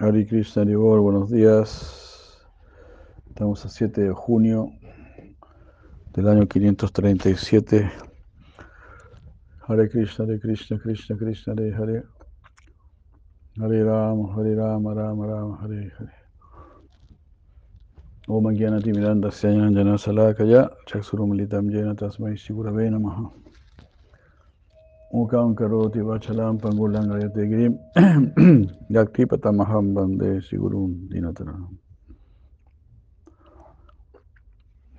Hari Krishna Ribor, buenos días. Estamos a 7 de junio del año 537. Hare Krishna, Hare Krishna, Krishna Krishna, Hare Hare. Hare Rama, Hare Rama, Rama Rama, Hare Hare. Om Gyanati Miranda Syanjana Salakaya Chaksurumalitam Jena Tasmai Sigurave Namaha. Mukam karoti vachalam pangulang ayate grim yakti patamaham bande sigurum dinataram.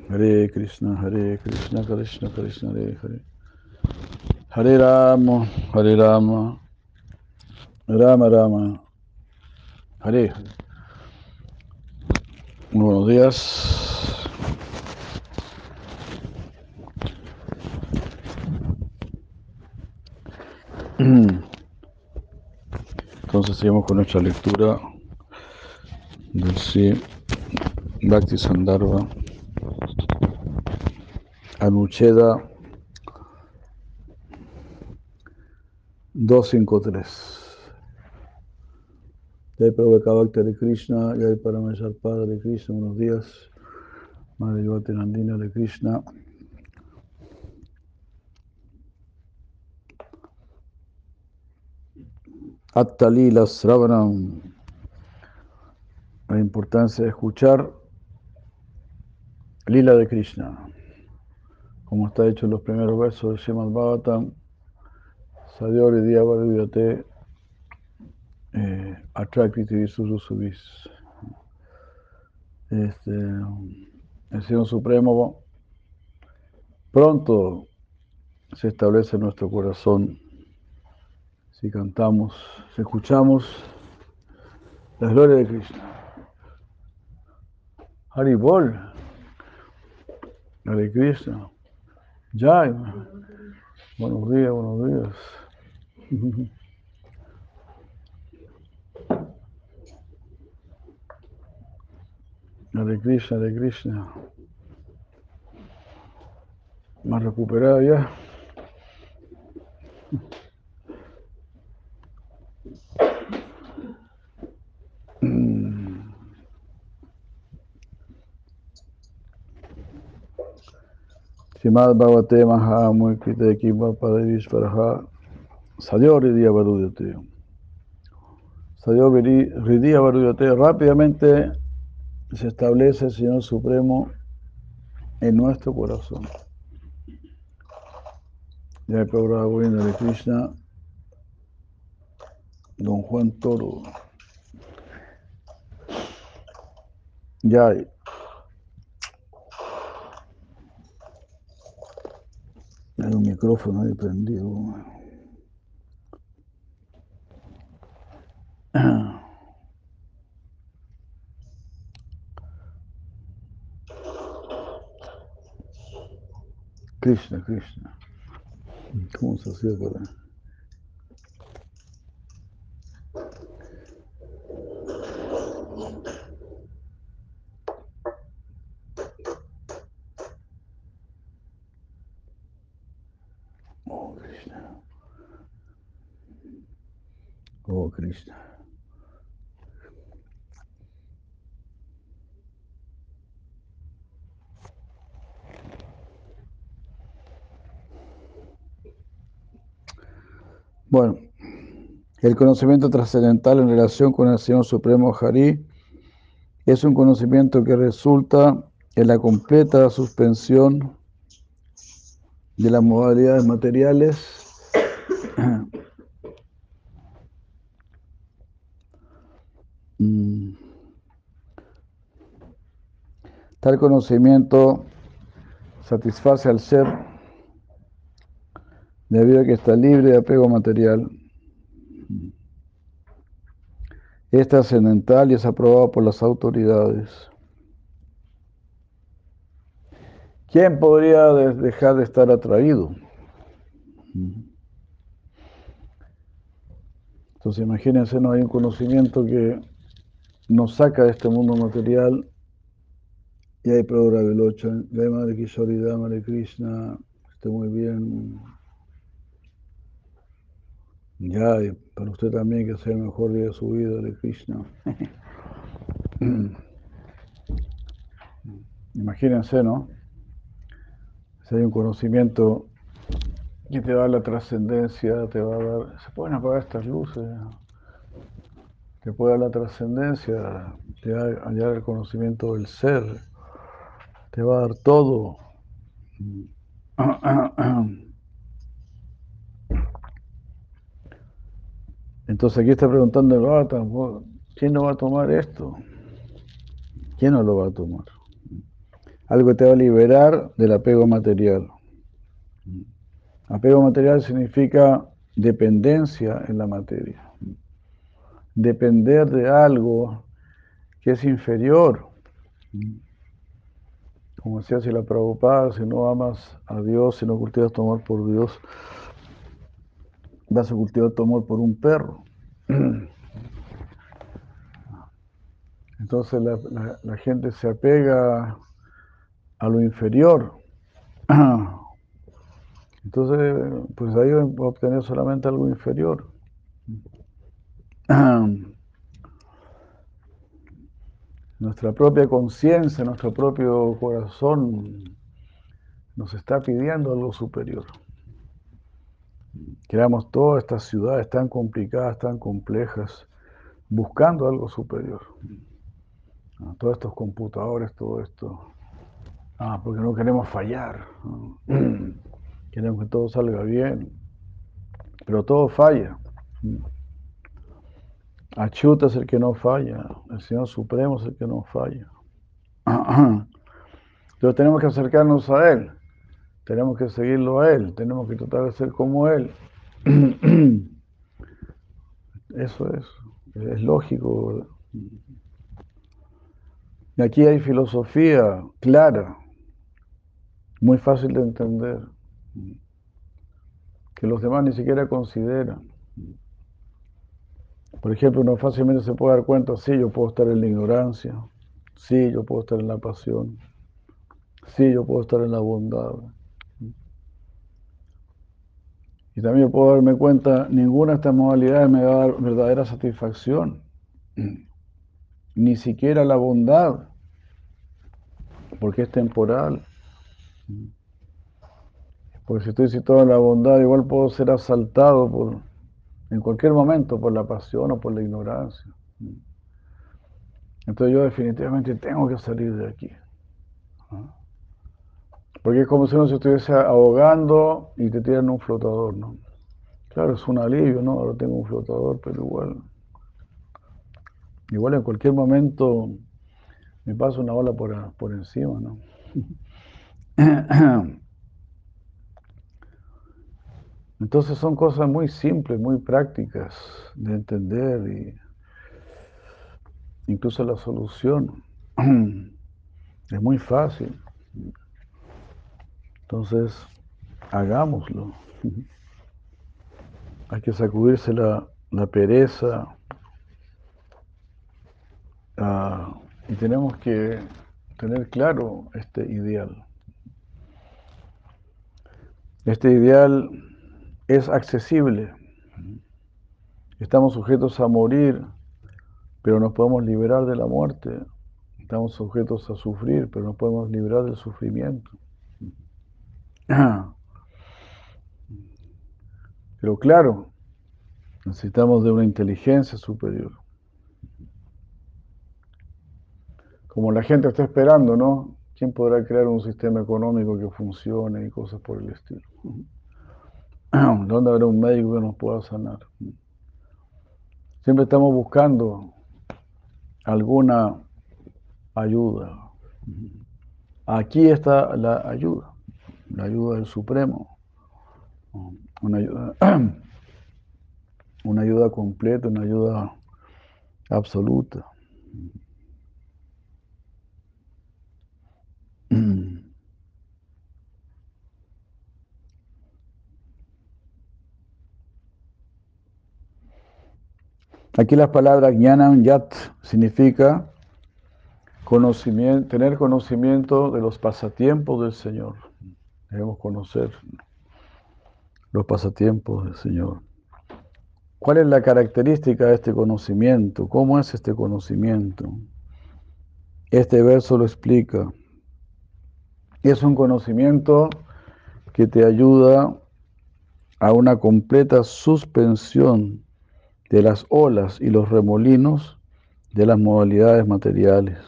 Hare Krishna, Hare Krishna, Krishna Krishna, Hare Hare. Hare Rama, Hare Rama, Rama Rama, Hare Hare. Muy buenos días. Entonces seguimos con nuestra lectura del sí Bhakti Sandarbha Anucheda 253. Jai Prabhupada de Krishna, Jai Paramesar Padre de Krishna, buenos días. Madre Yvate Nandina de Krishna. Attalila Sravanam. La importancia de escuchar Lila de Krishna. Como está hecho en los primeros versos de Srimad Bhagavatam, Sadyori Diyavarudhyate eh, Atrakriti. Este, el Señor Supremo pronto se establece en nuestro corazón si cantamos, si escuchamos la gloria de Krishna. Haribol, Hare Krishna, Jai, buenos días, buenos días. Hare Krishna, Hare Krishna. Más recuperado ya. Srimad Bhavate Maha Muikite Kiva Padavis Paraha Sadio Ridia Varudate. Sadio Ridia Varudate. Rápidamente se establece el Señor Supremo en nuestro corazón. Ya el programa de Krishna, Don Juan Toro. Ya. Hay un micrófono ahí prendido. Krishna, Krishna. ¿Cómo se hacía para.? Oh, Krishna. Oh, Krishna. Bueno, el conocimiento trascendental en relación con el Señor Supremo Hari es un conocimiento que resulta en la completa suspensión de las modalidades materiales Tal conocimiento satisface al ser debido a que está libre de apego material. Es trascendental y es aprobado por las autoridades. ¿Quién podría dejar de estar atraído? Entonces imagínense, no hay un conocimiento que nos saca de este mundo material y hay Prabhupada Vilochan, de Madre Kishori, Madre Krishna, esté muy bien. Ya, para usted también que sea el mejor día de su vida, de Krishna. Imagínense, ¿no? Si hay un conocimiento que te va a dar la trascendencia, te va a dar... Se pueden apagar estas luces. Te puede dar la trascendencia, te va a hallar el conocimiento del ser, te va a dar todo. Entonces aquí está preguntando el Bata, ¿quién no va a tomar esto? ¿Quién no lo va a tomar? Algo que te va a liberar del apego material. Apego material significa dependencia en la materia. Depender de algo que es inferior. Como decía si la Prabhupada, si no amas a Dios, si no cultivas tu amor por Dios, vas a cultivar tu amor por un perro. Entonces la, gente se apega a lo inferior. Entonces, pues ahí va a obtener solamente algo inferior. Nuestra propia conciencia, nuestro propio corazón nos está pidiendo algo superior. Creamos todas estas ciudades tan complicadas, tan complejas, buscando algo superior. Ah, todos estos computadores, todo esto. Ah, porque no queremos fallar. Queremos que todo salga bien. Pero todo falla. Achuta es el que no falla. El Señor Supremo es el que no falla. Entonces tenemos que acercarnos a Él. Tenemos que seguirlo a Él, tenemos que tratar de ser como Él. Eso es, es lógico. Y aquí hay filosofía clara, muy fácil de entender, que los demás ni siquiera consideran. Por ejemplo, uno fácilmente se puede dar cuenta, sí, yo puedo estar en la ignorancia, sí, yo puedo estar en la pasión, sí, yo puedo estar en la bondad. Y también puedo darme cuenta, ninguna de estas modalidades me va a dar verdadera satisfacción, ni siquiera la bondad, porque es temporal. Porque si estoy situado en la bondad, igual puedo ser asaltado por, en cualquier momento por la pasión o por la ignorancia. Entonces yo definitivamente tengo que salir de aquí. Porque es como si uno se estuviese ahogando y te tiran un flotador, ¿no? Claro, es un alivio, ¿no? Ahora tengo un flotador, pero igual. Igual en cualquier momento me pasa una ola por, por encima, ¿no? Entonces son cosas muy simples, muy prácticas de entender y incluso la solución es muy fácil. Entonces, hagámoslo. Hay que sacudirse la, pereza ah, y tenemos que tener claro este ideal. Este ideal es accesible. Estamos sujetos a morir, pero nos podemos liberar de la muerte. Estamos sujetos a sufrir, pero nos podemos liberar del sufrimiento. Pero claro, necesitamos de una inteligencia superior. Como la gente está esperando, ¿no? ¿Quién podrá crear un sistema económico que funcione y cosas por el estilo? ¿Dónde habrá un médico que nos pueda sanar? Siempre estamos buscando alguna ayuda. Aquí está la ayuda la ayuda del Supremo, una ayuda, una ayuda completa, una ayuda absoluta. Aquí las palabras Jnanam Yat significa conocimiento, tener conocimiento de los pasatiempos del Señor. Debemos conocer los pasatiempos del Señor. ¿Cuál es la característica de este conocimiento? ¿Cómo es este conocimiento? Este verso lo explica. Es un conocimiento que te ayuda a una completa suspensión de las olas y los remolinos de las modalidades materiales.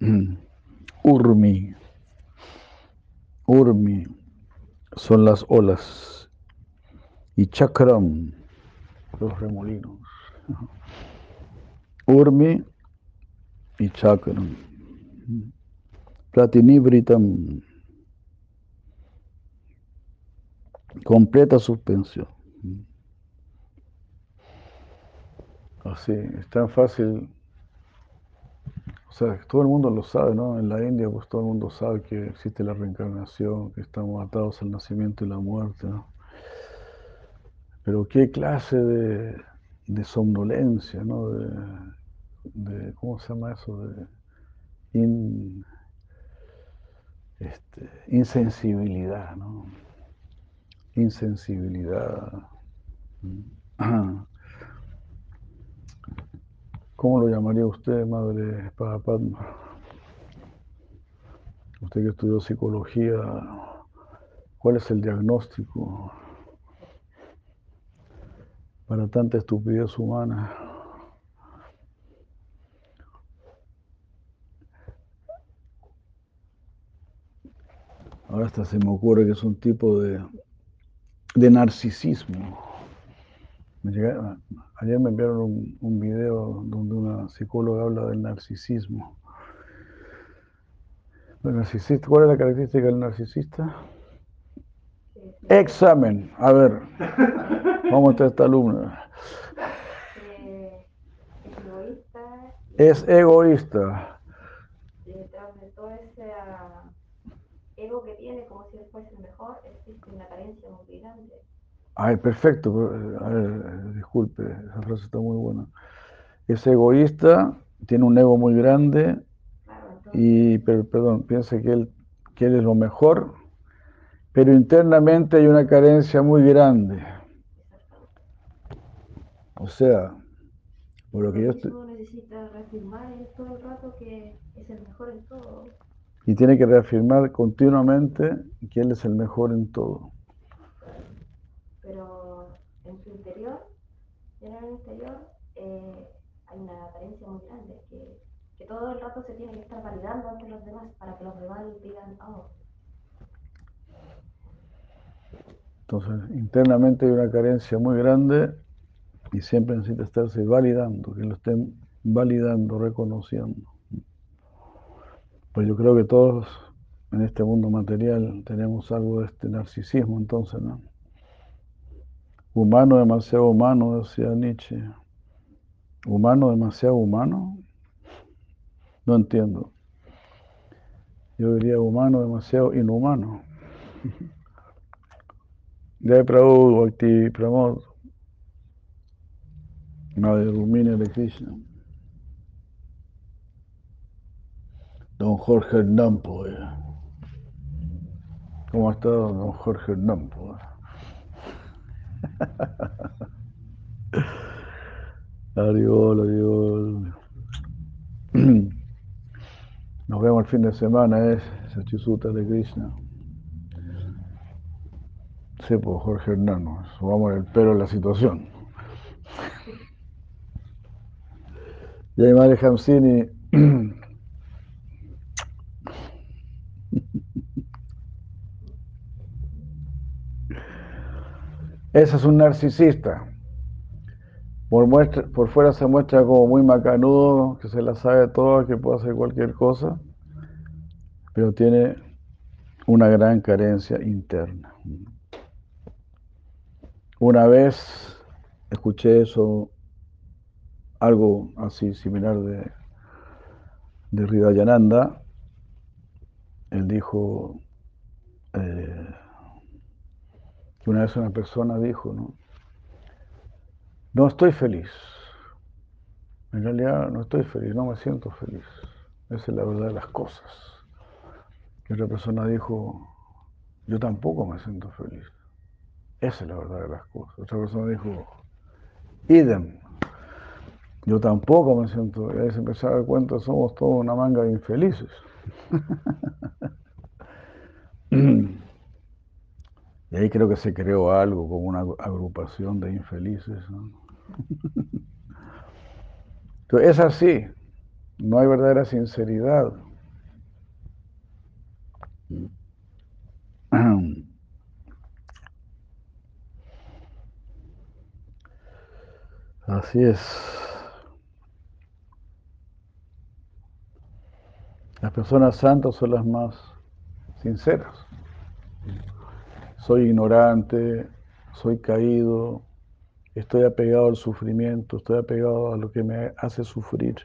Urmi. Urmi son las olas y chakram los remolinos. Urmi y chakram. Platinibritam. Completa suspensión. Así, es tan fácil. O sea, todo el mundo lo sabe, ¿no? En la India, pues todo el mundo sabe que existe la reencarnación, que estamos atados al nacimiento y la muerte, ¿no? Pero qué clase de, de somnolencia, ¿no? De, ¿cómo se llama eso? De este, insensibilidad, ¿no? Insensibilidad. ¿Cómo lo llamaría usted, Madre Padma? Usted que estudió psicología, ¿cuál es el diagnóstico para tanta estupidez humana? Ahora hasta se me ocurre que es un tipo de, de narcisismo. Ayer me enviaron un, un, video donde una psicóloga habla del narcisismo. ¿El narcisista? ¿Cuál es la característica del narcisista? Examen. A ver, vamos a esta alumna. Es egoísta. Es egoísta. Detrás de todo ese ah, ego que tiene, como si él fuese el mejor, existe una carencia muy grande. Ay, perfecto. A ver, disculpe, esa frase está muy buena. Es egoísta, tiene un ego muy grande y, pero, perdón, piensa que él, que él es lo mejor, pero internamente hay una carencia muy grande. O sea, por lo que yo estoy... necesita reafirmar todo el rato que es el mejor en todo. Y tiene que reafirmar continuamente que él es el mejor en todo. Pero en su interior, en el interior, eh, hay una carencia muy grande, que, que todo el rato se tiene que estar validando ante los demás para que los demás digan, oh, Entonces, internamente hay una carencia muy grande y siempre necesita estarse validando, que lo estén validando, reconociendo. Pues yo creo que todos en este mundo material tenemos algo de este narcisismo, entonces, ¿no? Humano, demasiado humano, decía Nietzsche. ¿Humano, demasiado humano? No entiendo. Yo diría humano, demasiado inhumano. Jai Prabhu Bhakti Pramod. Madre Rumina de Krishna. Don Jorge Hernán. ¿Cómo estado don Jorge Hernán? Ariol, Ariol. Nos vemos el fin de semana, es Sachisuta de Krishna. Sí, pues Jorge Hernán, subamos el pelo en la situación. Y ahí Madre Hamsini. Ese es un narcisista. Por, muestra, por fuera se muestra como muy macanudo, que se la sabe toda, que puede hacer cualquier cosa, pero tiene una gran carencia interna. Una vez escuché eso, algo así similar de, de Hridayananda. Él dijo eh, que una vez una persona dijo, ¿no? No estoy feliz. En realidad no estoy feliz, no me siento feliz. Esa es la verdad de las cosas. Y otra persona dijo, yo tampoco me siento feliz. Esa es la verdad de las cosas. Otra persona dijo, idem. Yo tampoco me siento, y ahí se empezó a dar cuenta, somos todos una manga de infelices. y ahí creo que se creó algo como una agrupación de infelices. Entonces, es así, no hay verdadera sinceridad. Así es. Las personas santas son las más sinceras. Soy ignorante, soy caído, estoy apegado al sufrimiento, estoy apegado a lo que me hace sufrir.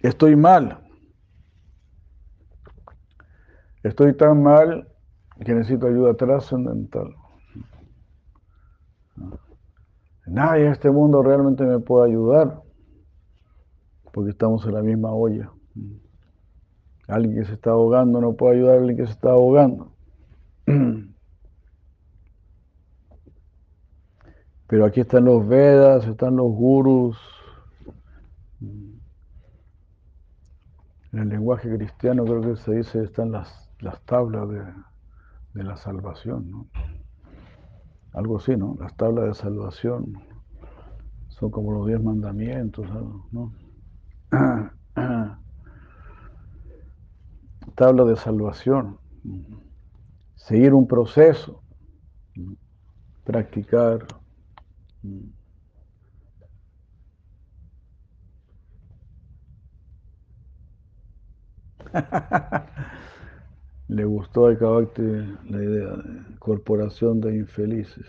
Estoy mal. Estoy tan mal que necesito ayuda trascendental. Nadie en este mundo realmente me puede ayudar porque estamos en la misma olla. Alguien que se está ahogando no puede ayudar a alguien que se está ahogando. Pero aquí están los Vedas, están los gurus. En el lenguaje cristiano creo que se dice están las, las tablas de, de la salvación, ¿no? Algo así, ¿no? Las tablas de salvación son como los diez mandamientos, ¿no? Tabla de salvación. Seguir un proceso. Practicar. Le gustó a la idea de corporación de infelices.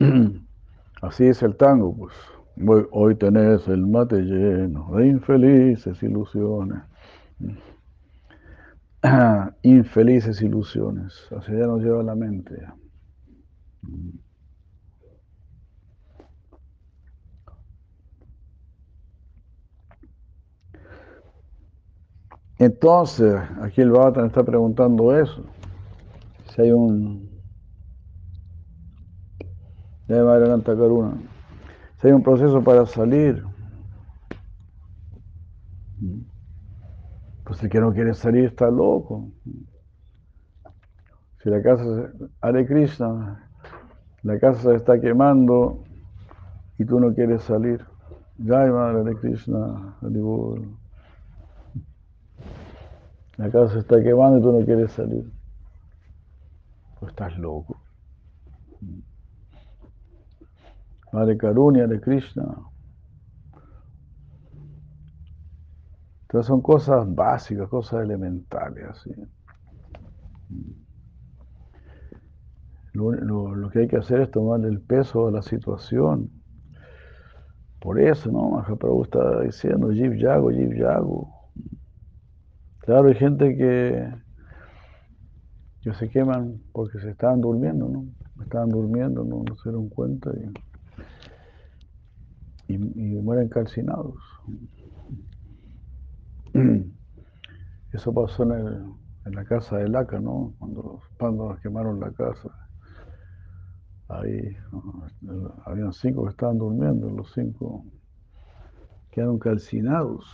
Así es el tango, pues. Hoy tenés el mate lleno de infelices ilusiones. Infelices ilusiones. Hacia allá nos lleva la mente. Entonces, aquí el Bhattan está preguntando eso. Si hay un. Si hay un proceso para salir. Pues el que no quiere salir está loco. Si la casa, Hare Krishna, la casa se está quemando y tú no quieres salir. Jai Hare Krishna, la casa se está quemando y tú no quieres salir. Pues estás loco. Madre Karunia de Krishna. Entonces son cosas básicas, cosas elementales. Así. Lo, que hay que hacer es tomar el peso de la situación. Por eso, ¿no? Mahaprabhu está diciendo, Jiv Yago, Jiv Yago. Claro, hay gente que, que se queman porque se estaban durmiendo, ¿no? Estaban durmiendo, no, se dieron cuenta y, mueren calcinados. Eso pasó en, la casa de Laca, ¿no? Cuando los pándalos quemaron la casa. Ahí habían cinco que estaban durmiendo, los cinco quedaron calcinados.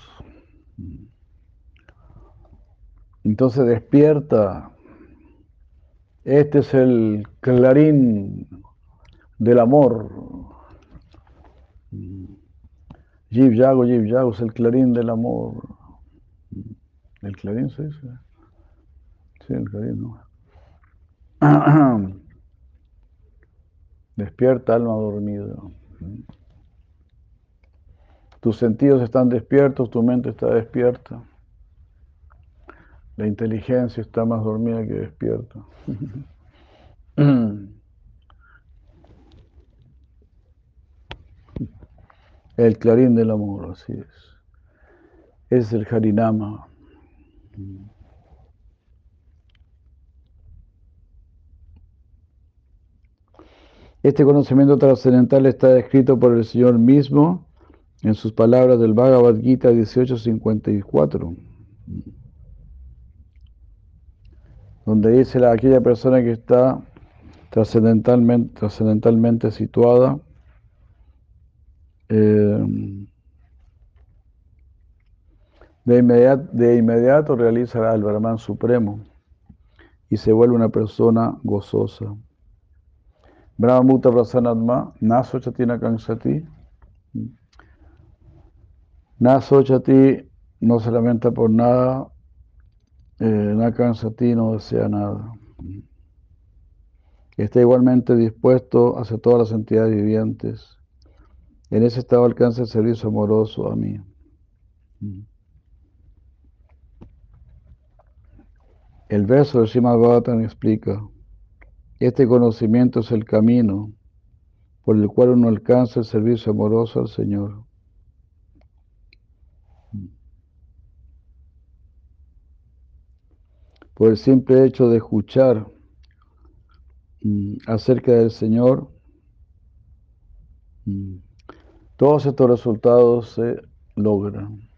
Entonces despierta. Este es el clarín del amor. Jiv Yago, Jiv Yago es el clarín del amor. ¿El clarín se dice? Sí, el clarín, ¿no? Despierta alma dormida. Tus sentidos están despiertos, tu mente está despierta. La inteligencia está más dormida que despierta. El clarín del amor, así es. Es el Harinama. Este conocimiento trascendental está descrito por el Señor mismo en sus palabras del Bhagavad Gita 1854. donde dice la, aquella persona que está trascendentalmente, trascendentalmente situada, eh, de, inmediato, de inmediato realiza el Brahman Supremo y se vuelve una persona gozosa. Brahma Mukta Prasanatma, Naso Chatina Kansati. Naso Chati no se lamenta por nada, eh, Nakansati no desea nada. Está igualmente dispuesto hacia todas las entidades vivientes. En ese estado alcanza el servicio amoroso a mí. El verso de Srimad Bhagavatam explica, este conocimiento es el camino por el cual uno alcanza el servicio amoroso al Señor. Por el simple hecho de escuchar mm, acerca del Señor, mm, todos estos resultados se logran.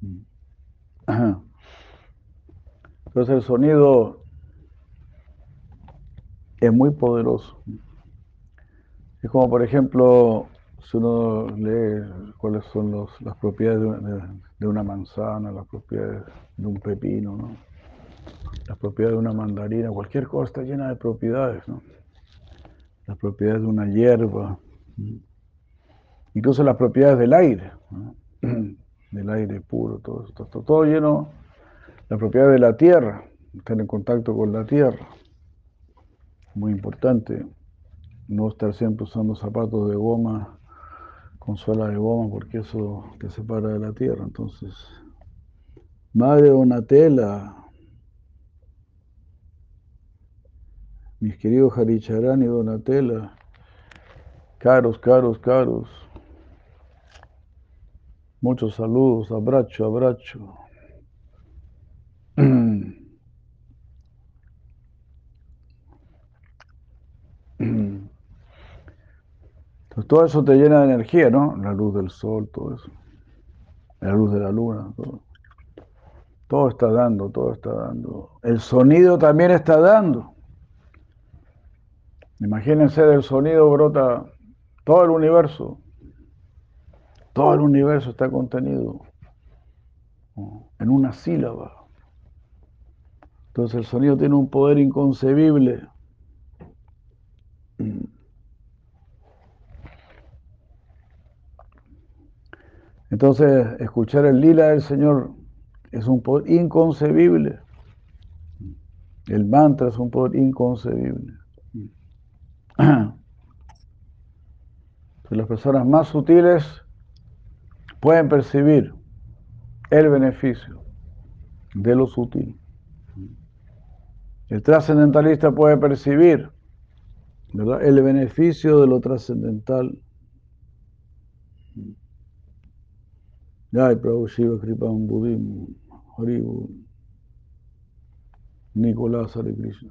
Mm. Entonces el sonido es muy poderoso. Es como, por ejemplo, si uno lee cuáles son las propiedades de una, manzana, las propiedades de un pepino, ¿no? las propiedades de una mandarina, cualquier cosa está llena de propiedades, ¿no? las propiedades de una hierba, incluso las propiedades del aire, del aire puro, todo, todo, todo lleno la propiedad de la tierra, estar en contacto con la tierra. Muy importante no estar siempre usando zapatos de goma con suela de goma porque eso te separa de la tierra. Entonces, Madre Donatella, mis queridos Haricharán y Donatella, caros, caros, caros, muchos saludos, abrazo, abrazo. Todo eso te llena de energía, ¿no? La luz del sol, todo eso. La luz de la luna, todo. Todo está dando, todo está dando. El sonido también está dando. Imagínense del sonido brota todo el universo. Todo el universo está contenido en una sílaba. Entonces el sonido tiene un poder inconcebible. Entonces, escuchar el lila del Señor es un poder inconcebible. El mantra es un poder inconcebible. las personas más sutiles pueden percibir el beneficio de lo sutil. El trascendentalista puede percibir el beneficio de lo trascendental. Jai Prabhu Shiva Kripam Buddhismo, Haribu, Nicolás Hare Krishna.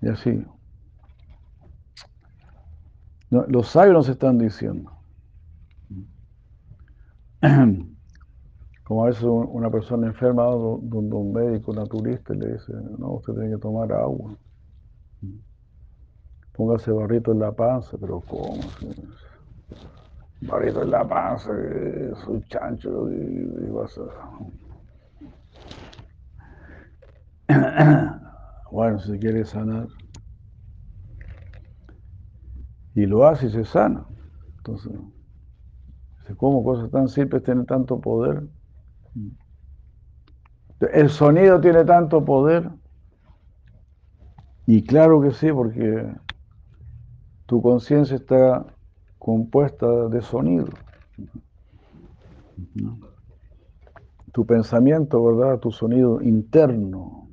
Y así. los sabios nos están diciendo. Como a veces una persona enferma donde un médico naturista le dice, no, usted tiene que tomar agua. Póngase barrito en la panza, pero ¿cómo? Barrito en la panza, soy chancho y, vas a... Bueno, si quiere sanar. Y lo hace y se sana. Entonces, ¿cómo cosas tan simples tienen tanto poder? El sonido tiene tanto poder. Y claro que sí, porque tu conciencia está compuesta de sonido. Tu pensamiento, ¿verdad? Tu sonido interno.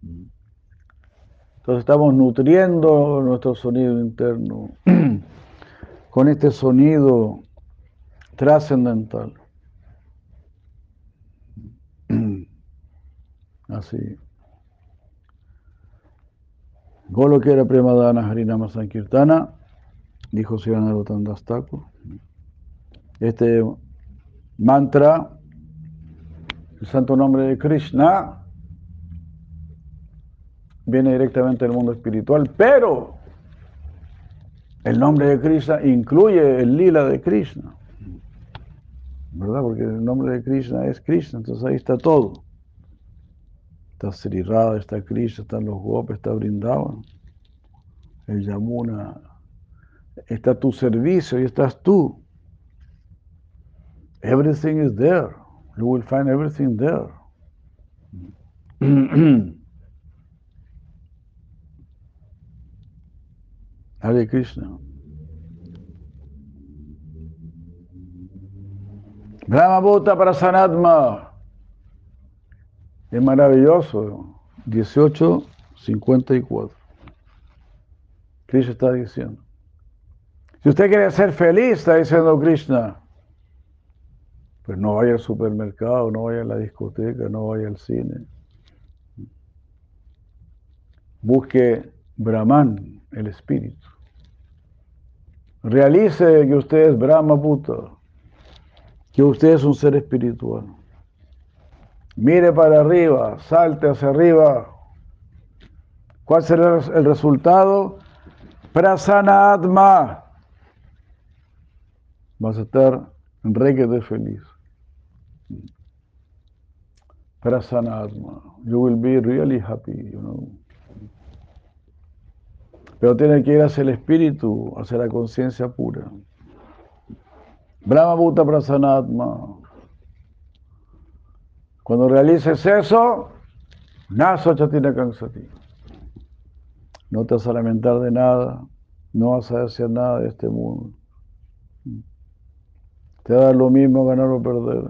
Entonces estamos nutriendo nuestro sonido interno con este sonido trascendental. Así. Golo que era Premadana dijo Sivanarottan Dastaku. Este mantra, el santo nombre de Krishna, viene directamente del mundo espiritual, pero el nombre de Krishna incluye el lila de Krishna. ¿Verdad? Porque el nombre de Krishna es Krishna, entonces ahí está todo. Está Sri está Krishna, están los Gopis, está Brindavan, el Yamuna. Está tu servicio y estás tú. Everything is there. You will find everything there. Hare Krishna. Brahma Bhuta para Sanatma. Es maravilloso. 1854. Krishna está diciendo. Si usted quiere ser feliz, está diciendo Krishna, pues no vaya al supermercado, no vaya a la discoteca, no vaya al cine. Busque Brahman, el espíritu. Realice que usted es Brahma Bhuta, que usted es un ser espiritual. Mire para arriba, salte hacia arriba. ¿Cuál será el resultado? Prasana Atma. Vas a estar de feliz. Prasana Atma. You will be really happy, you know. Pero tiene que ir hacia el espíritu, hacia la conciencia pura. Brahma Bhuta Prasanatma. Cuando realices eso, Naso Chatina Kansati. No te vas a lamentar de nada, no vas a desear nada de este mundo. Te va a dar lo mismo ganar o perder.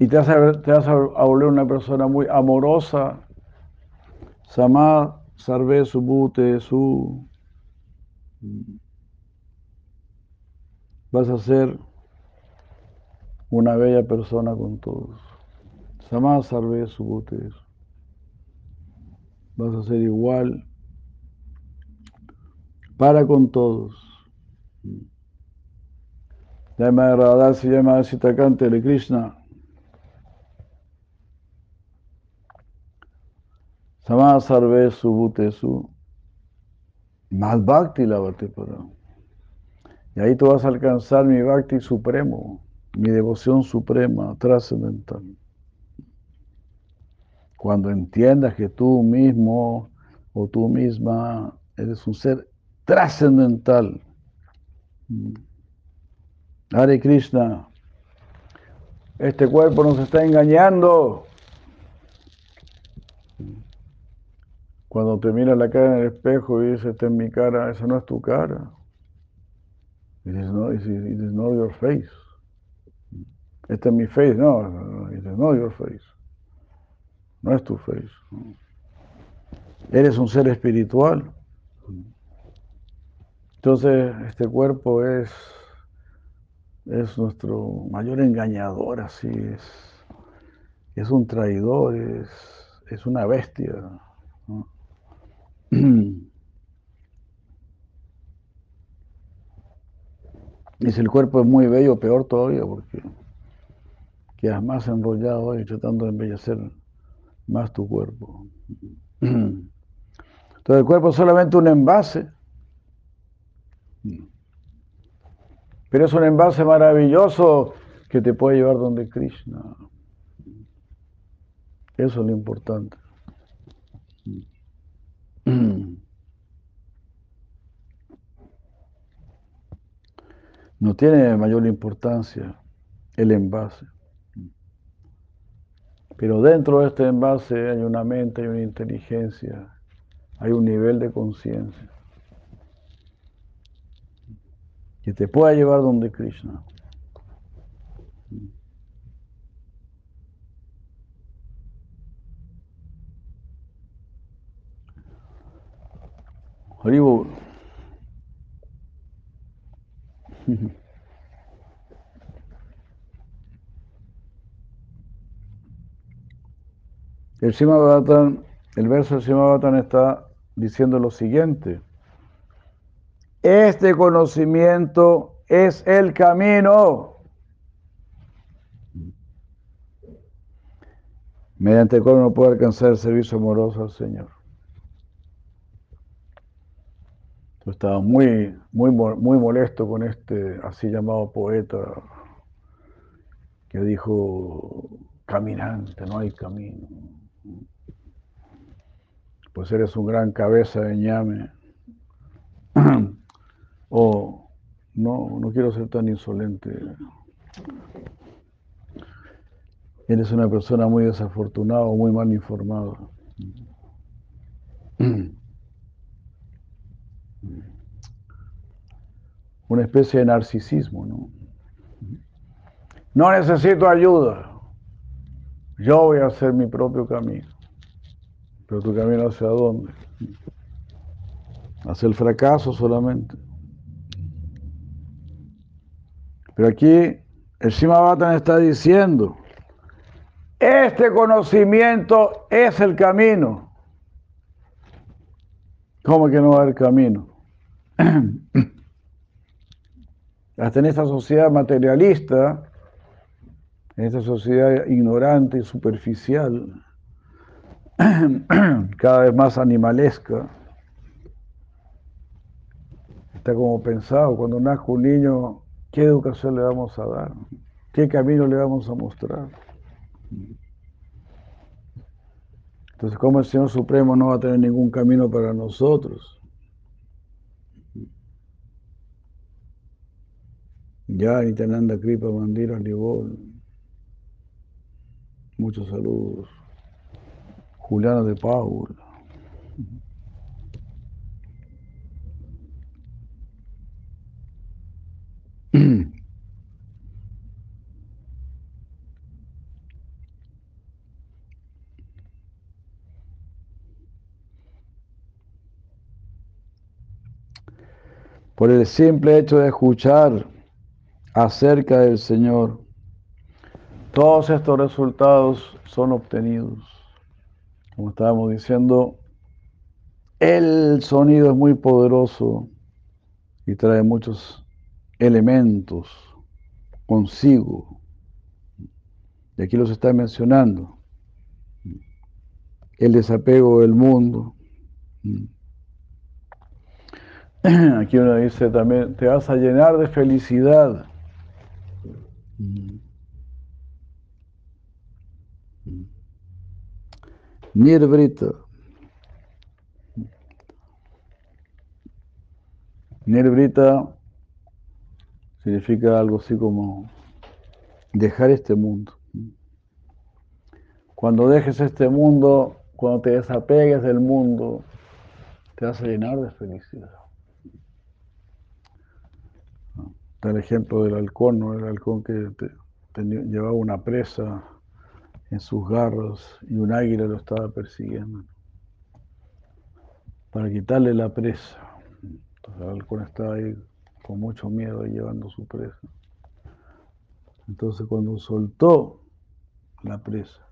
Y te vas a, volver una persona muy amorosa Sama sarve subute su. Vas a ser una bella persona con todos. Sama sarve subute. Vas a ser igual para con todos. Llama Radha se llama Sitakante de Krishna. Sama sarve su Más bhakti la para. Y ahí tú vas a alcanzar mi bhakti supremo, mi devoción suprema, trascendental. Cuando entiendas que tú mismo o tú misma eres un ser trascendental. Hare Krishna, este cuerpo nos está engañando. Cuando te miras la cara en el espejo y dices, esta es mi cara, esa no es tu cara. It is not, it is not your face. Esta es mi face, no, it is not your face. No es tu face. Eres un ser espiritual. Entonces, este cuerpo es, es nuestro mayor engañador, así es. Es un traidor, es, es una bestia. Y si el cuerpo es muy bello, peor todavía, porque quedas más enrollado y tratando de embellecer más tu cuerpo. Entonces el cuerpo es solamente un envase, pero es un envase maravilloso que te puede llevar donde Krishna. Eso es lo importante. No tiene mayor importancia el envase. Pero dentro de este envase hay una mente, hay una inteligencia, hay un nivel de conciencia que te pueda llevar donde Krishna. Haribo. El el verso del Simabatan está diciendo lo siguiente. Este conocimiento es el camino. mediante el cual uno puede alcanzar el servicio amoroso al Señor. Yo estaba muy, muy, muy molesto con este así llamado poeta que dijo, caminante, no hay camino. Pues eres un gran cabeza de ñame. o no, no quiero ser tan insolente. Eres una persona muy desafortunada o muy mal informada. Una especie de narcisismo, ¿no? No necesito ayuda. Yo voy a hacer mi propio camino. Pero tu camino hacia dónde? Hacia el fracaso solamente. Pero aquí el Shimabatan está diciendo, este conocimiento es el camino. ¿Cómo que no va a haber camino? Hasta en esta sociedad materialista, en esta sociedad ignorante y superficial, cada vez más animalesca, está como pensado, cuando nazca un niño, ¿qué educación le vamos a dar? ¿Qué camino le vamos a mostrar? Entonces, ¿cómo el Señor Supremo no va a tener ningún camino para nosotros? Ya, Nitananda Kripa Mandira Libol. Muchos saludos. Juliana de Paul. Por el simple hecho de escuchar acerca del Señor, todos estos resultados son obtenidos. Como estábamos diciendo, el sonido es muy poderoso y trae muchos elementos consigo. Y aquí los está mencionando. El desapego del mundo. Aquí uno dice también, te vas a llenar de felicidad. Nirvrita. Nirvrita significa algo así como dejar este mundo. Cuando dejes este mundo, cuando te desapegues del mundo, te vas a llenar de felicidad. El ejemplo del halcón, ¿no? El halcón que llevaba una presa en sus garros y un águila lo estaba persiguiendo para quitarle la presa. Entonces el halcón estaba ahí con mucho miedo llevando su presa. Entonces cuando soltó la presa,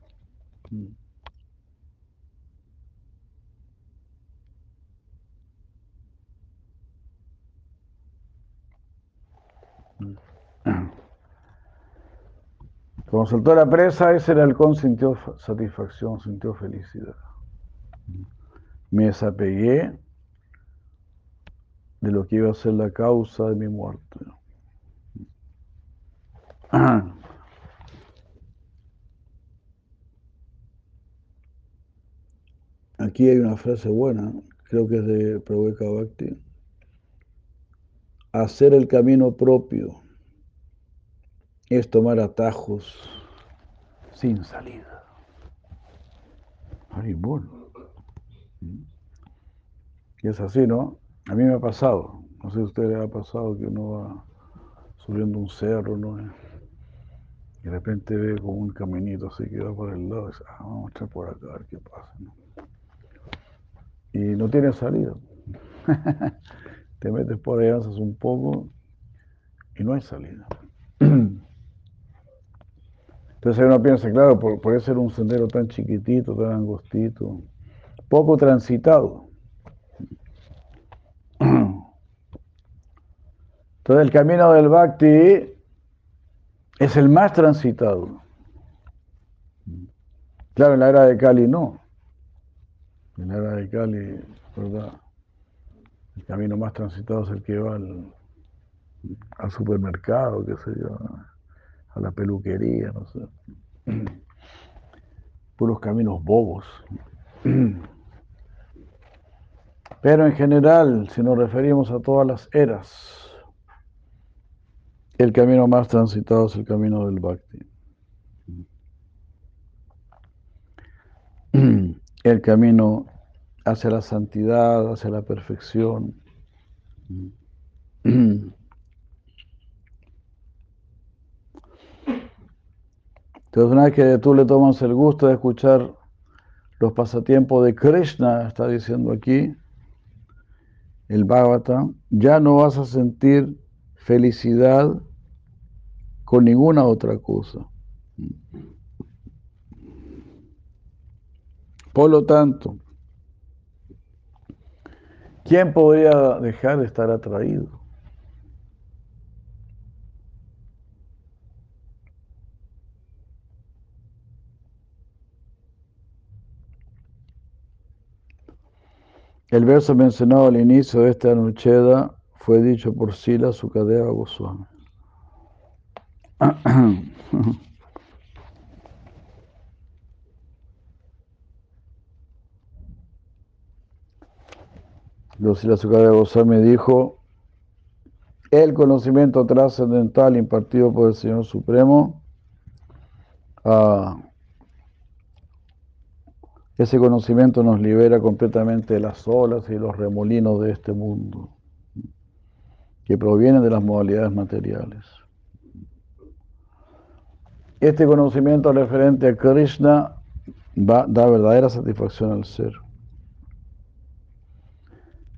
Cuando soltó la presa, ese halcón sintió satisfacción, sintió felicidad. Me desapegué de lo que iba a ser la causa de mi muerte. Aquí hay una frase buena, creo que es de Prabhupada Bhakti. Hacer el camino propio es tomar atajos sin salida. Bueno. Y es así, ¿no? A mí me ha pasado. No sé si a usted le ha pasado que uno va subiendo un cerro, ¿no? Y de repente ve como un caminito así que va por el lado y dice, ah, vamos a echar por acá a ver qué pasa. Y no tiene salida. Te metes por ahí, avanzas un poco y no hay salida. Entonces uno piensa, claro, por, por ser un sendero tan chiquitito, tan angostito, poco transitado. Entonces el camino del Bhakti es el más transitado. Claro, en la era de Cali no. En la era de Cali, ¿verdad? El camino más transitado es el que va al, al supermercado, qué sé yo, a la peluquería, no sé. Puros caminos bobos. Pero en general, si nos referimos a todas las eras, el camino más transitado es el camino del Bhakti. El camino hacia la santidad, hacia la perfección. Entonces, una vez que tú le tomas el gusto de escuchar los pasatiempos de Krishna, está diciendo aquí el Bhagavatam, ya no vas a sentir felicidad con ninguna otra cosa. Por lo tanto, ¿quién podría dejar de estar atraído? El verso mencionado al inicio de esta Anucheda fue dicho por Sila Sukadeva Goswami. Sila Sukadeva Goswami dijo, el conocimiento trascendental impartido por el Señor Supremo ah, ese conocimiento nos libera completamente de las olas y los remolinos de este mundo, que provienen de las modalidades materiales. Este conocimiento referente a Krishna da verdadera satisfacción al ser,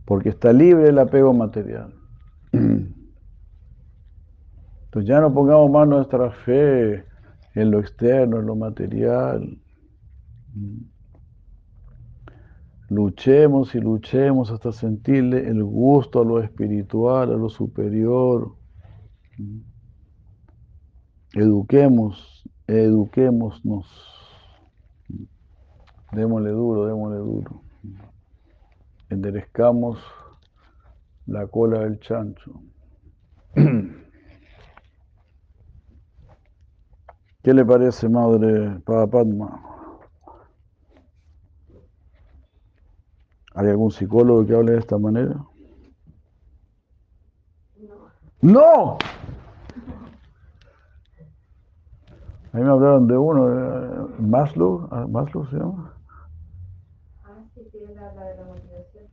porque está libre del apego material. Entonces ya no pongamos más nuestra fe en lo externo, en lo material. Luchemos y luchemos hasta sentirle el gusto a lo espiritual, a lo superior. Eduquemos, eduquémonos. Démosle duro, démosle duro. Enderezcamos la cola del chancho. ¿Qué le parece, madre Padma? ¿Hay algún psicólogo que hable de esta manera? No. ¡No! A mí me hablaron de uno, eh, Maslow, ah, Maslow se llama. Ah, sí, sí, la, la de la motivación,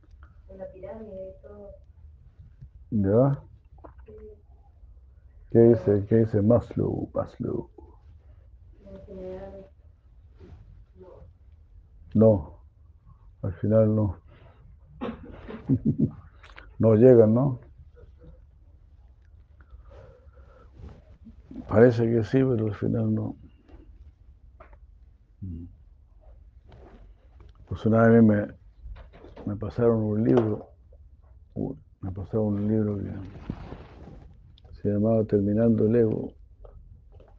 de la pirámide y todo. ¿Ya? ¿Qué dice, qué dice Maslow? Maslow. No, al final no. No llegan, ¿no? Parece que sí, pero al final no. Pues una vez me, me pasaron un libro, me pasaron un libro que se llamaba Terminando el Ego,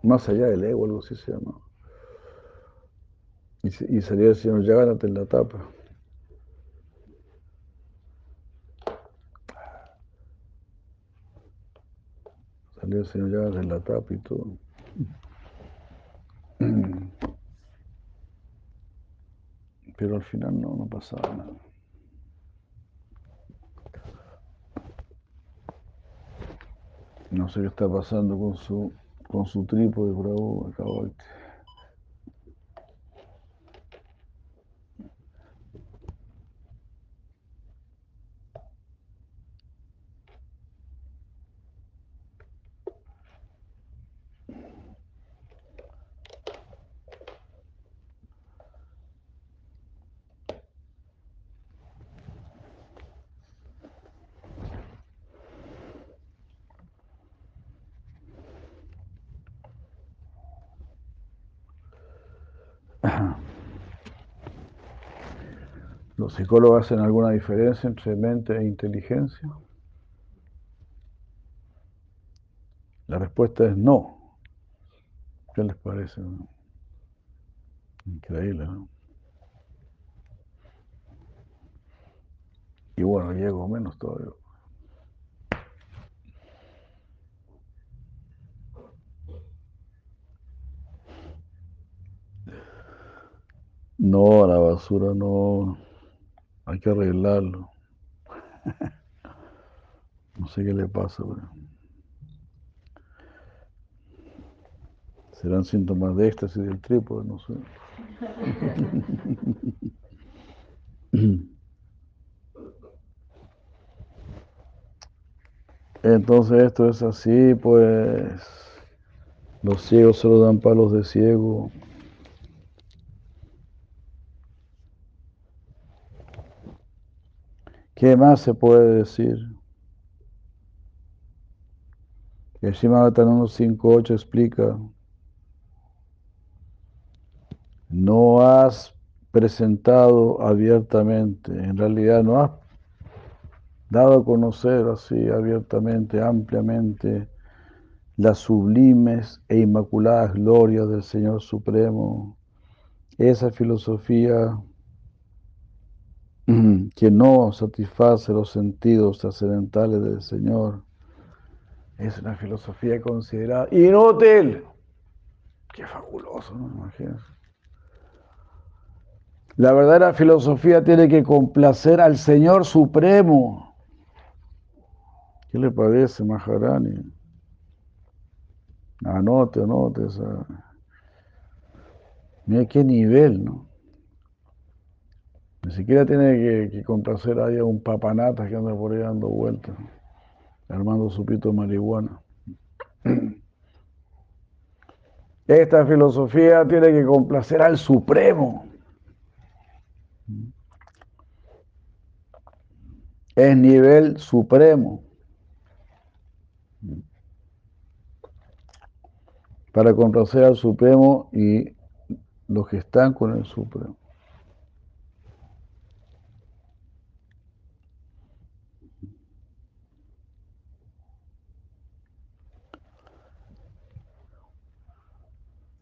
más allá del ego, algo así se llamaba. Y, y salía el señor en la tapa. Señor Yaganat en la tapa y todo. Pero al final no, no pasaba nada. No sé qué está pasando con su con su trípode bravo acabó. ¿Los psicólogos hacen alguna diferencia entre mente e inteligencia? La respuesta es no. ¿Qué les parece? Increíble, ¿no? Y bueno, llego menos todavía. No, la basura no. Hay que arreglarlo. No sé qué le pasa, pero... Serán síntomas de éxtasis del trípode, no sé. Entonces esto es así, pues los ciegos solo dan palos de ciego. ¿Qué más se puede decir? El Shimabatan 158 explica, no has presentado abiertamente, en realidad no has dado a conocer así abiertamente, ampliamente, las sublimes e inmaculadas glorias del Señor Supremo, esa filosofía que no satisface los sentidos trascendentales del Señor, es una filosofía considerada inútil. Qué fabuloso, ¿no? Imagínense. La verdadera filosofía tiene que complacer al Señor Supremo. ¿Qué le parece, Maharani? Anote, anote. Esa... Mira qué nivel, ¿no? Ni siquiera tiene que, complacer a un papanata que anda por ahí dando vueltas, armando su pito de marihuana. Esta filosofía tiene que complacer al Supremo. Es nivel supremo. Para complacer al Supremo y los que están con el Supremo.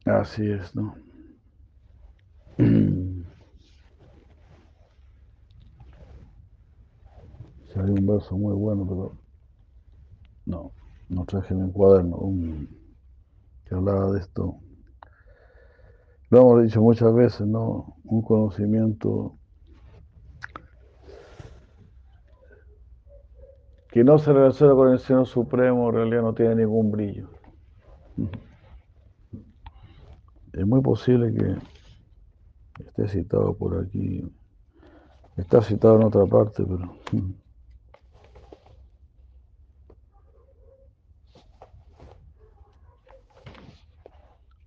Así es, ¿no? Si hay un verso muy bueno, pero no, no traje el cuaderno que hablaba de esto. Lo hemos dicho muchas veces, ¿no? Un conocimiento que no se relaciona con el Señor Supremo en realidad no tiene ningún brillo. Es muy posible que esté citado por aquí. Está citado en otra parte, pero...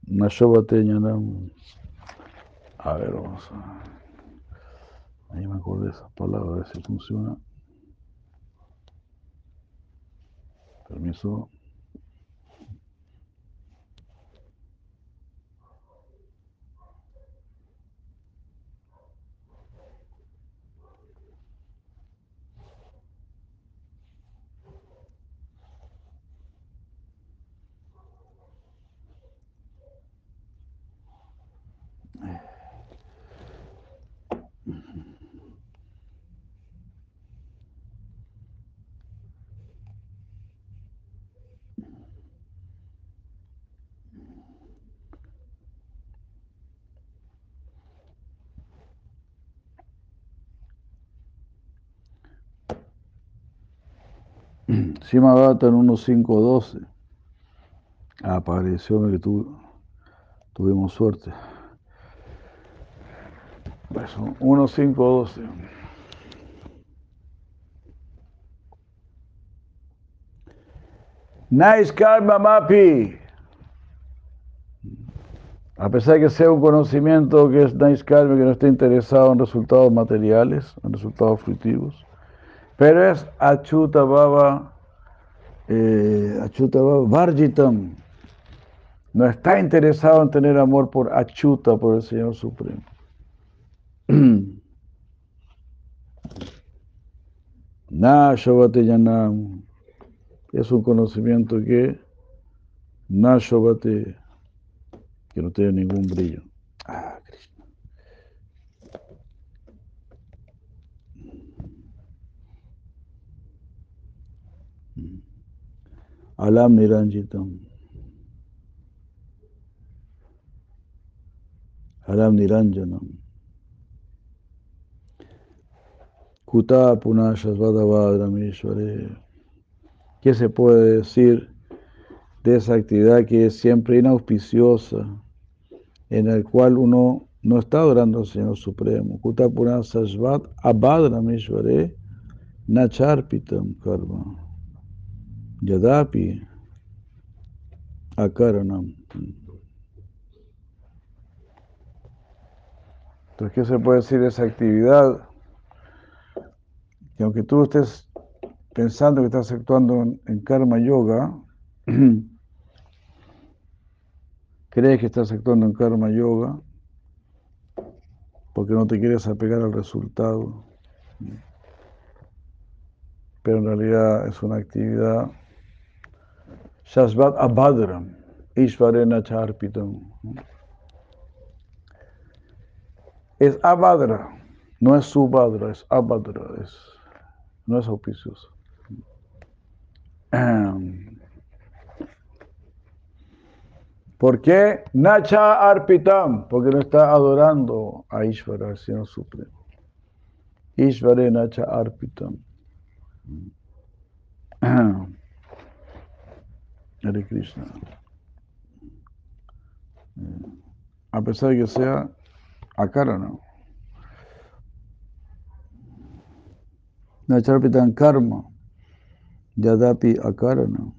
Nashobate Ñanam. A ver, vamos a... Ahí me acordé de esas palabras, a ver si funciona. Permiso. Simagata en 1.5.12 apareció que tu, tuvimos suerte. Pues 1.5.12 Nice karma mapi. A pesar de que sea un conocimiento que es nice karma, que no esté interesado en resultados materiales, en resultados fruitivos, pero es Achuta Baba, eh, Achuta Varjitam. No está interesado en tener amor por Achuta, por el Señor Supremo. Na Shabate Yanam es un conocimiento que Na Shabate, que no tiene ningún brillo. Ah. Alam Niranjitam. Alam Niranjanam. Kuta Punashasvadavadramishware. ¿Qué se puede decir de esa actividad que es siempre inauspiciosa, en el cual uno no está adorando al Señor Supremo? Kuta Punashasvad Nacharpitam Karma. Yadapi Akaranam. Entonces, ¿qué se puede decir de esa actividad? Que aunque tú estés pensando que estás actuando en, karma yoga, crees que estás actuando en karma yoga porque no te quieres apegar al resultado. Pero en realidad es una actividad Shasvat Abhadram, Ishvarena Charpitam. Es Abhadra, no es Subhadra, es Abhadra, es, no es auspicioso. ¿Por qué? Nacha Arpitam, porque no está adorando a Ishvara, el Señor Supremo. Ishvare Nacha Arpitam. Hare Krishna. A pesar de que sea Akarana. Nacharpitan karma. Yadapi akarana.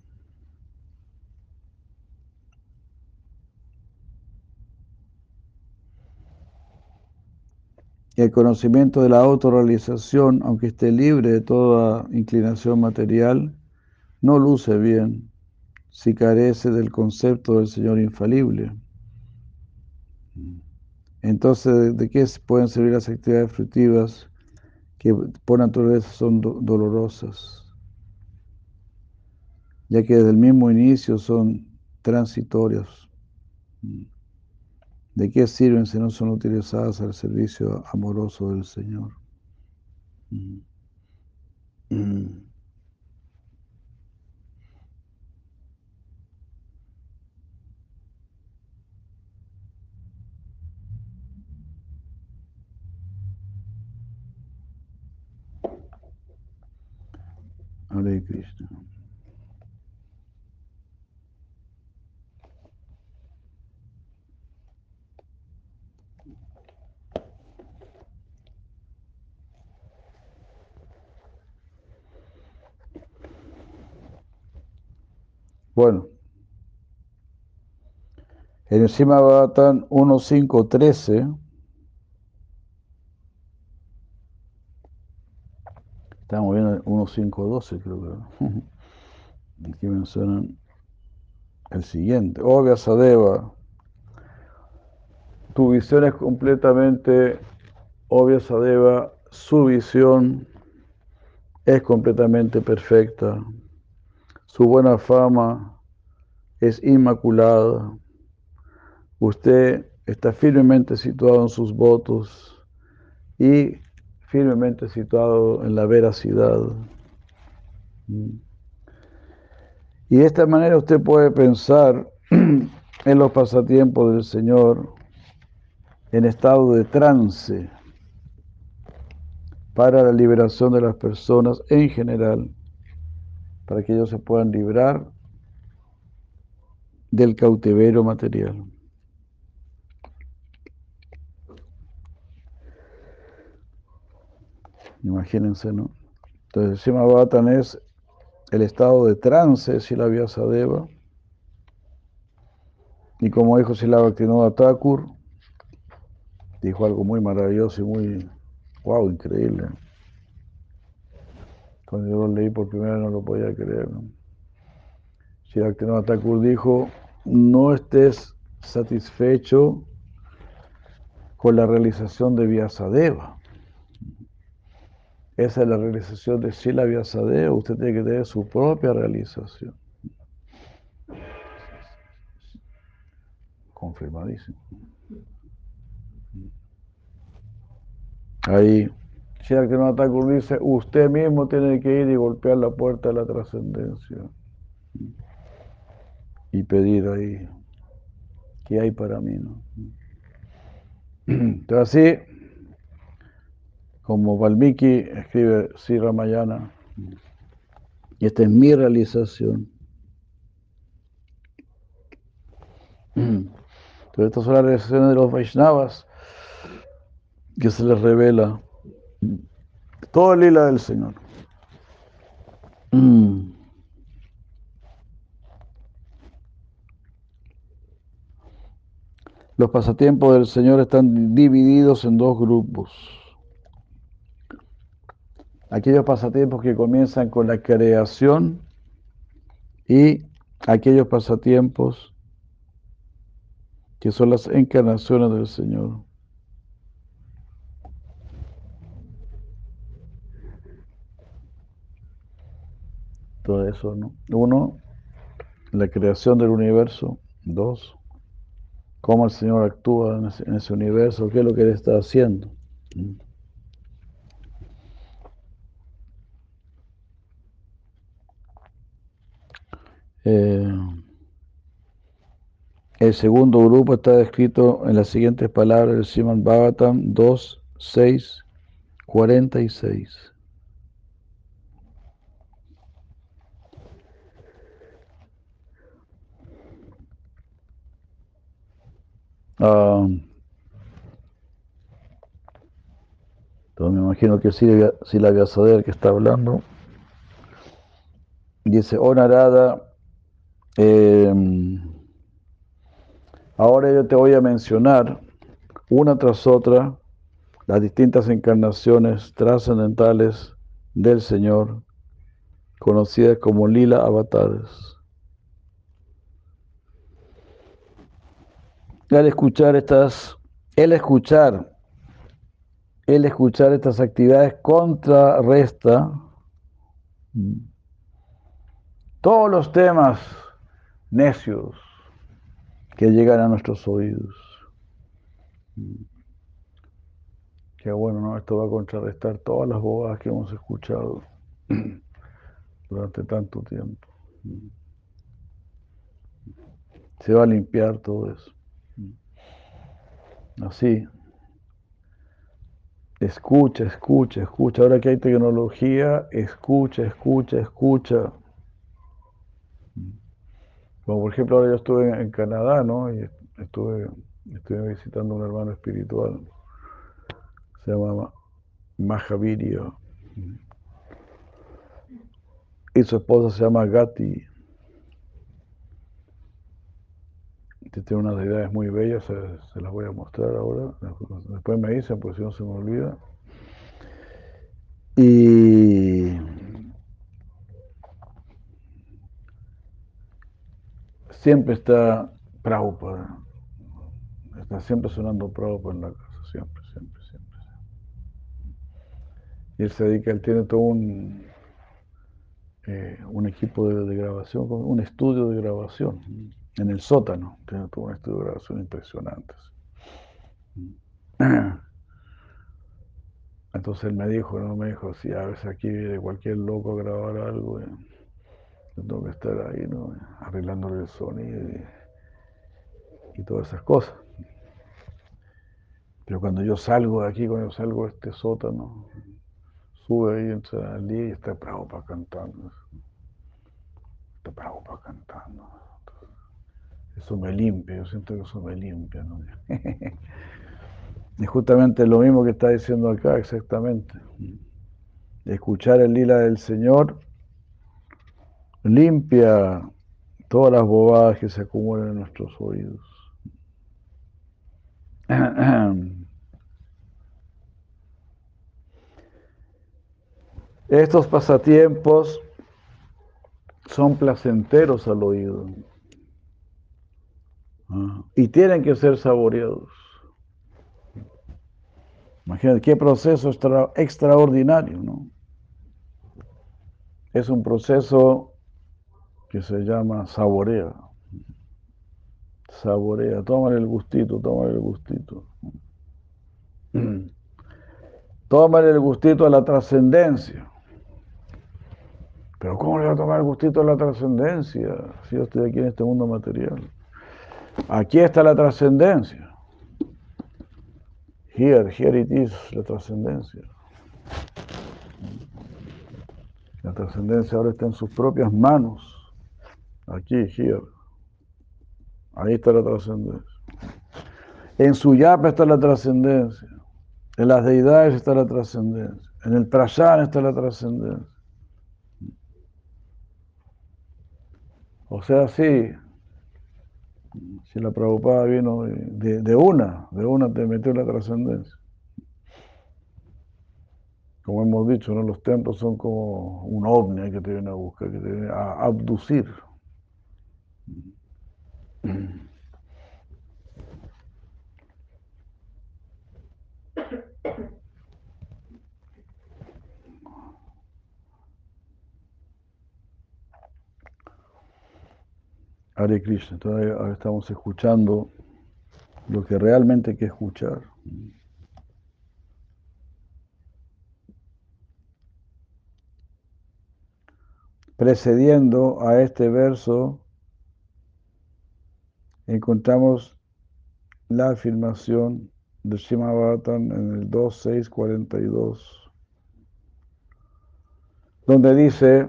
El conocimiento de la autorrealización, aunque esté libre de toda inclinación material, no luce bien si carece del concepto del Señor infalible. Entonces, ¿de qué pueden servir las actividades fructivas que por naturaleza son dolorosas? Ya que desde el mismo inicio son transitorias. ¿De qué sirven si no son utilizadas al servicio amoroso del Señor? Hare Krishna. Bueno, en el Sima 1.5.13 Estamos viendo 1.5.12, creo que. Aquí mencionan el siguiente. Oh Vyasadeva, tu visión es completamente, oh Vyasadeva, su visión es completamente perfecta. Su buena fama es inmaculada. Usted está firmemente situado en sus votos y firmemente situado en la veracidad. Y de esta manera usted puede pensar en los pasatiempos del Señor en estado de trance para la liberación de las personas en general, para que ellos se puedan librar del cautiverio material. Imagínense, ¿no? Entonces, Bhatan es el estado de trance si la Vyasadeva. Y como dijo Sila Bhaktinoda Thakur, dijo algo muy maravilloso y muy, wow, increíble. Cuando yo lo leí por primera vez no lo podía creer. ¿no? Sila Bhaktinoda Thakur dijo, no estés satisfecho con la realización de Vyasadeva esa es la realización de Sila Vyasadeva. Usted tiene que tener su propia realización. Confirmadísimo. Ahí, Shri Thakur dice, usted mismo tiene que ir y golpear la puerta de la trascendencia y pedir ahí, ¿qué hay para mí? No? Entonces así, como Valmiki escribe Sri Ramayana, y esta es mi realización. Entonces estas son las realizaciones de los Vaishnavas que se les revela todo el lila del Señor. Los pasatiempos del Señor están divididos en dos grupos. Aquellos pasatiempos que comienzan con la creación y aquellos pasatiempos que son las encarnaciones del Señor. Todo eso, ¿no? Uno, la creación del universo. Dos, cómo el Señor actúa en ese, universo, qué es lo que Él está haciendo. Eh, el segundo grupo está descrito en las siguientes palabras del Simon Bhagavatam 2, 6, 46. Uh, entonces me imagino que si la el que está hablando dice, oh Narada, eh, ahora yo te voy a mencionar una tras otra las distintas encarnaciones trascendentales del Señor, conocidas como lila avatares. al escuchar estas, el escuchar, el escuchar estas actividades contrarresta todos los temas necios que llegan a nuestros oídos. Qué bueno, ¿no? Esto va a contrarrestar todas las bobadas que hemos escuchado durante tanto tiempo. Se va a limpiar todo eso. Así. Escucha, escucha, escucha. Ahora que hay tecnología, escucha, escucha, escucha. Como por ejemplo, ahora yo estuve en Canadá, ¿no? Y estuve, estuve visitando a un hermano espiritual. Se llama Mahavirio. Y su esposa se llama Gati. tiene unas ideas muy bellas, se, las voy a mostrar ahora. Después me dicen, pues si no se me olvida. Y siempre está Prabhupada. Está siempre sonando Prabhupada en la casa, siempre, siempre, siempre. Y él se dedica, él tiene todo un, eh, un equipo de grabación, un estudio de grabación en el sótano. Tiene todo un estudio de grabación impresionante. Entonces él me dijo, no me dijo, si a veces aquí viene cualquier loco a grabar algo, tengo que estar ahí, ¿no? arreglándole el sonido y, todas esas cosas. Pero cuando yo salgo de aquí, cuando yo salgo de este sótano, sube ahí, entra al día y está para cantando. Está para cantando. Eso me limpia, yo siento que eso me limpia. ¿no? y justamente lo mismo que está diciendo acá, exactamente. Escuchar el lila del Señor limpia todas las bobadas que se acumulan en nuestros oídos. Estos pasatiempos son placenteros al oído. Y tienen que ser saboreados. Imagínate qué proceso extraordinario, ¿no? Es un proceso que se llama saborea. Saborea, tómale el gustito, tómale el gustito. tómale el gustito a la trascendencia. Pero ¿cómo le va a tomar el gustito a la trascendencia si yo estoy aquí en este mundo material? Aquí está la trascendencia. Here, here it is, la trascendencia. La trascendencia ahora está en sus propias manos. Aquí, here. Ahí está la trascendencia. En su yapa está la trascendencia. En las deidades está la trascendencia. En el prashan está la trascendencia. O sea, sí, si la Prabhupada vino de, de, una, de una te metió la trascendencia. Como hemos dicho, ¿no? los templos son como un ovni que te viene a buscar, que te viene a abducir. Hare Krishna, entonces ahora estamos escuchando lo que realmente hay que escuchar. Precediendo a este verso, encontramos la afirmación de Shimabatan en el 2642, donde dice,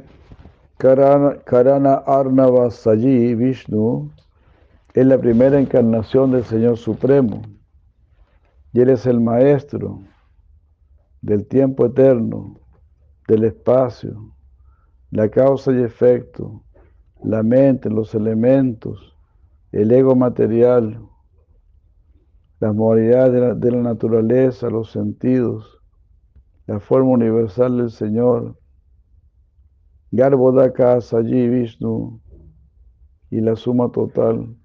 Karana, Arnava Saji Vishnu es la primera encarnación del Señor Supremo. Y Él es el maestro del tiempo eterno, del espacio, la causa y efecto, la mente, los elementos, el ego material, las modalidades de la, naturaleza, los sentidos, la forma universal del Señor, Garbhodaka Saji Vishnu y la suma total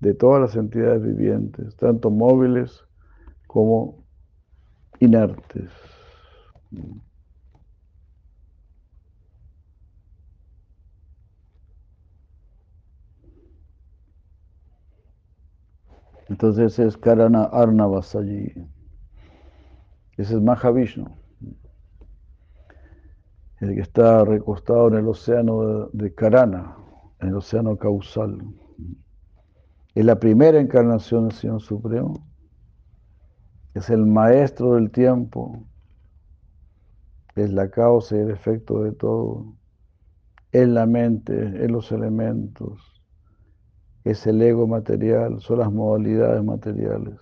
de todas las entidades vivientes, tanto móviles como inertes. Entonces es Karana Arnavasaji. Ese es Mahavishnu el que está recostado en el océano de, Karana, en el océano causal. Es la primera encarnación del Señor Supremo. Es el maestro del tiempo. Es la causa y el efecto de todo. Es la mente, es los elementos. Es el ego material, son las modalidades materiales.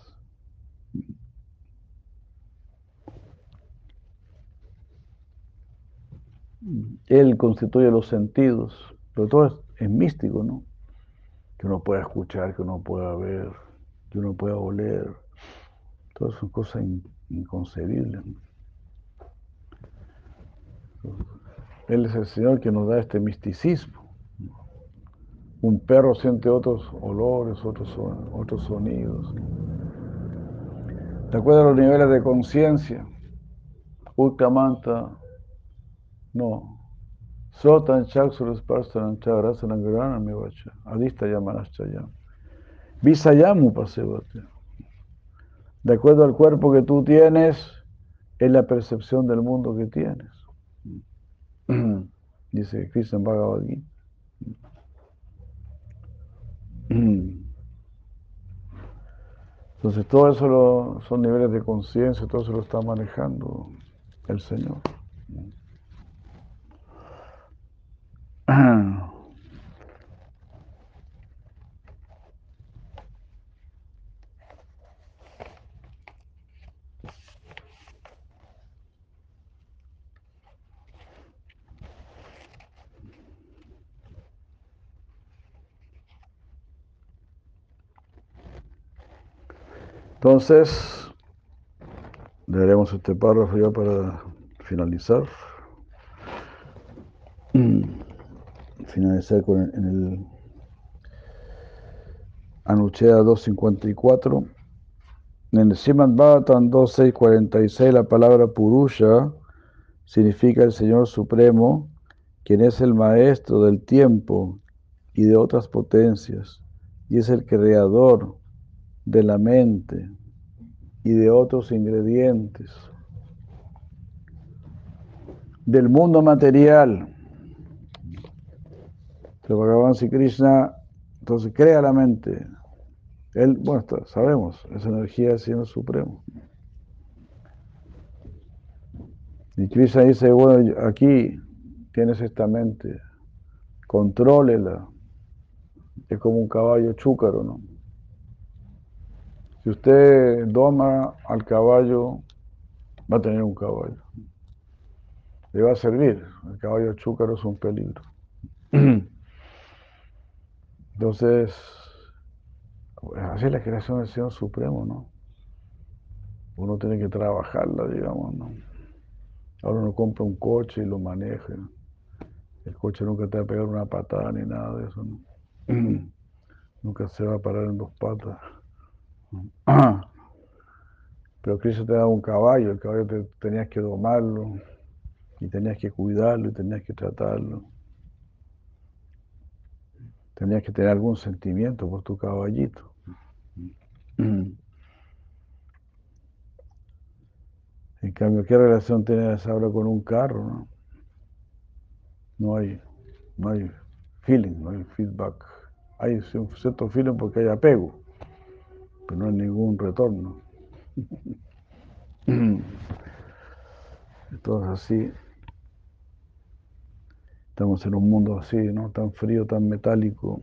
Él constituye los sentidos, pero todo es, místico, ¿no? Que uno pueda escuchar, que uno pueda ver, que uno pueda oler. Todas son cosas inconcebibles. Él es el Señor que nos da este misticismo. Un perro siente otros olores, otros, sonidos. De acuerdo a los niveles de conciencia, Ulkamanta no. Sotan chaksuras parsanan charasanan granam mivacha. Adista yam. Visayamu pasevate. De acuerdo al cuerpo que tú tienes, es la percepción del mundo que tienes. Dice Krishna Bhagavad Gita. Entonces, todo eso son niveles de conciencia, todo eso lo está manejando el Señor. Entonces, leeremos este párrafo ya para finalizar finalizar con el, en el Anuchea 254. En el Simad Bhattan 2646 la palabra Purusha significa el Señor Supremo, quien es el maestro del tiempo y de otras potencias, y es el creador de la mente y de otros ingredientes. del mundo material. Se Bhagavan Sri Krishna entonces crea la mente. Él, bueno, sabemos, esa energía es Señor Supremo. Y Krishna dice, bueno, aquí tienes esta mente, contrólela. Es como un caballo chúcaro, ¿no? Si usted doma al caballo, va a tener un caballo. Le va a servir. El caballo chúcaro es un peligro. Entonces, así es la creación del Señor Supremo, ¿no? Uno tiene que trabajarla, digamos, ¿no? Ahora uno compra un coche y lo maneja. El coche nunca te va a pegar una patada ni nada de eso, ¿no? nunca se va a parar en dos patas. Pero Cristo te daba un caballo, el caballo te, tenías que domarlo, y tenías que cuidarlo, y tenías que tratarlo. Tenías que tener algún sentimiento por tu caballito. En cambio, ¿qué relación tienes ahora con un carro? No, hay, no hay feeling, no hay feedback. Hay cierto feeling porque hay apego, pero no hay ningún retorno. Entonces así, estamos en un mundo así, ¿no? Tan frío, tan metálico.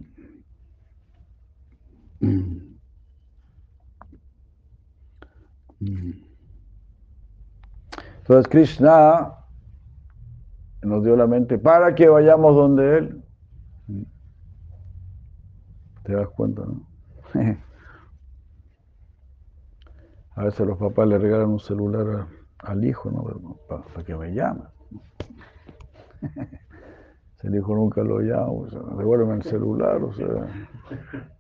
Entonces Krishna nos dio la mente para que vayamos donde Él. ¿Te das cuenta, no? A veces los papás le regalan un celular al hijo, ¿no? Para, que me llame. Si el hijo nunca lo llama, o sea, el celular, o sea,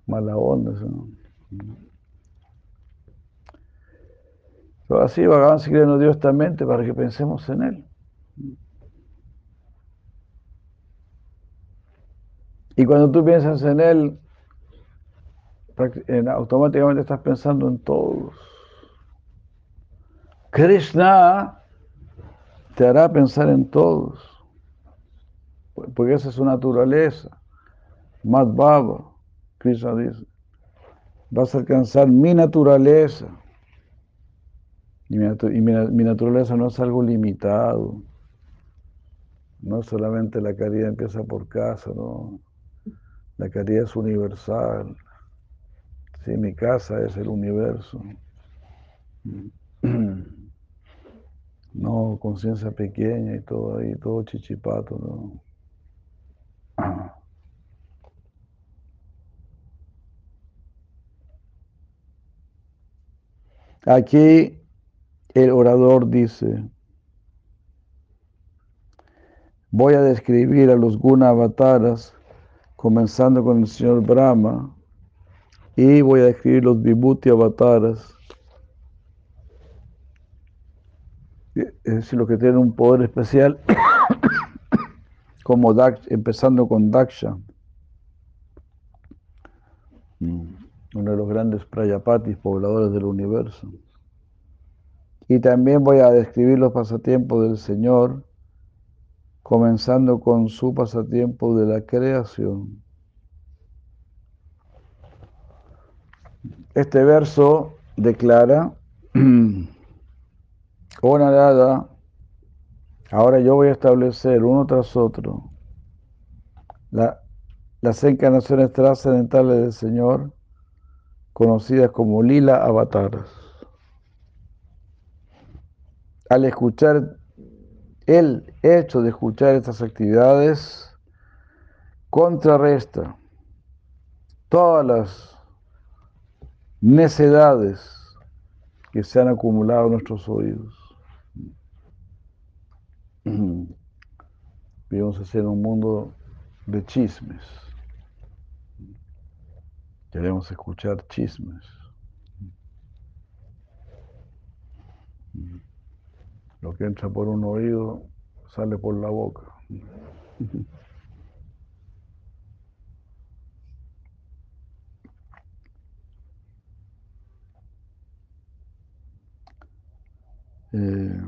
mala onda. ¿no? Pero así Bhagavan Sikri nos dio esta mente para que pensemos en Él. Y cuando tú piensas en Él, automáticamente estás pensando en todos. Krishna te hará pensar en todos, porque esa es su naturaleza. Madhava, Krishna dice, vas a alcanzar mi naturaleza. Y, mi, naturaleza no es algo limitado. No solamente la caridad empieza por casa, no. La caridad es universal. Sí, mi casa es el universo. No, conciencia pequeña y todo ahí, todo chichipato, ¿no? Aquí el orador dice, voy a describir a los guna avataras, comenzando con el señor Brahma, y voy a describir los vibhuti avataras, es decir, los que tienen un poder especial, como empezando con Daksha, mm, uno de los grandes prayapatis, pobladores del universo. Y también voy a describir los pasatiempos del Señor, comenzando con su pasatiempo de la creación. Este verso declara, oh Narada, ahora yo voy a establecer uno tras otro las encarnaciones trascendentales del Señor, conocidas como lila avataras al escuchar el hecho de escuchar estas actividades contrarresta todas las necedades que se han acumulado en nuestros oídos. Vivimos en un mundo de chismes. Queremos escuchar chismes. Lo que entra por un oído sale por la boca. Eh,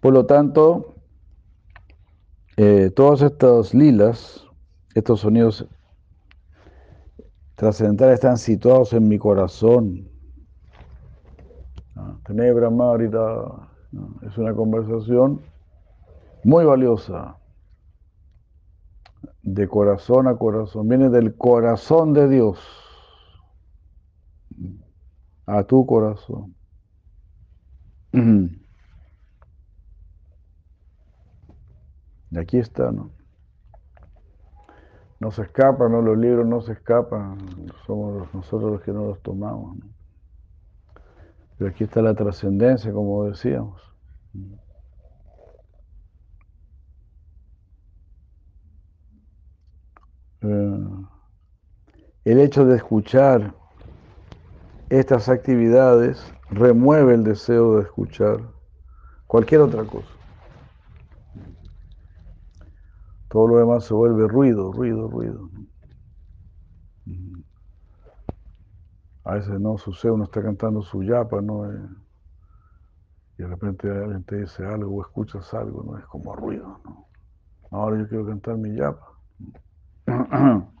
Por lo tanto, eh, todos estos lilas, estos sonidos trascendentales están situados en mi corazón. Tenebra Marita es una conversación muy valiosa, de corazón a corazón, viene del corazón de Dios a tu corazón. Y aquí está, ¿no? No se escapan, ¿no? Los libros no se escapan, somos nosotros los que no los tomamos. ¿no? Pero aquí está la trascendencia, como decíamos. Eh, el hecho de escuchar estas actividades remueve el deseo de escuchar cualquier otra cosa. Todo lo demás se vuelve ruido, ruido, ruido. A veces no sucede, uno está cantando su yapa, ¿no? Eh, y de repente alguien te dice algo o escuchas algo, ¿no? Es como ruido, ¿no? Ahora yo quiero cantar mi yapa.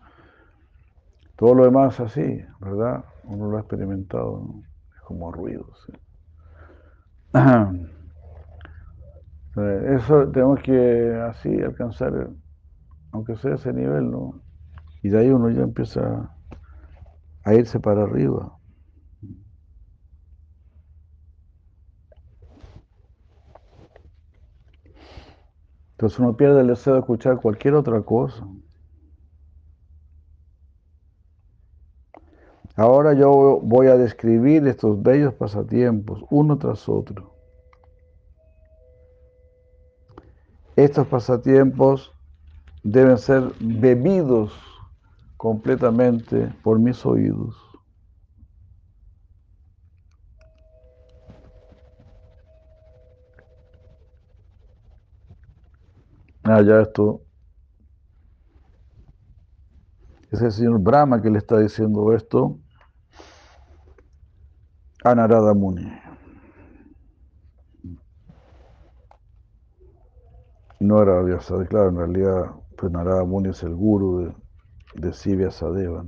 Todo lo demás así, ¿verdad? Uno lo ha experimentado, ¿no? Es como ruido, ¿sí? Eso tenemos que así alcanzar, aunque sea ese nivel, ¿no? Y de ahí uno ya empieza a irse para arriba. Entonces uno pierde el deseo de escuchar cualquier otra cosa. Ahora yo voy a describir estos bellos pasatiempos, uno tras otro. Estos pasatiempos deben ser bebidos completamente por mis oídos. Ah, ya esto. Es el señor Brahma que le está diciendo esto a Narada Muni. No era Vyasadeva, claro, en realidad pues Narada Muni el guru de, de Sivya Sadeva.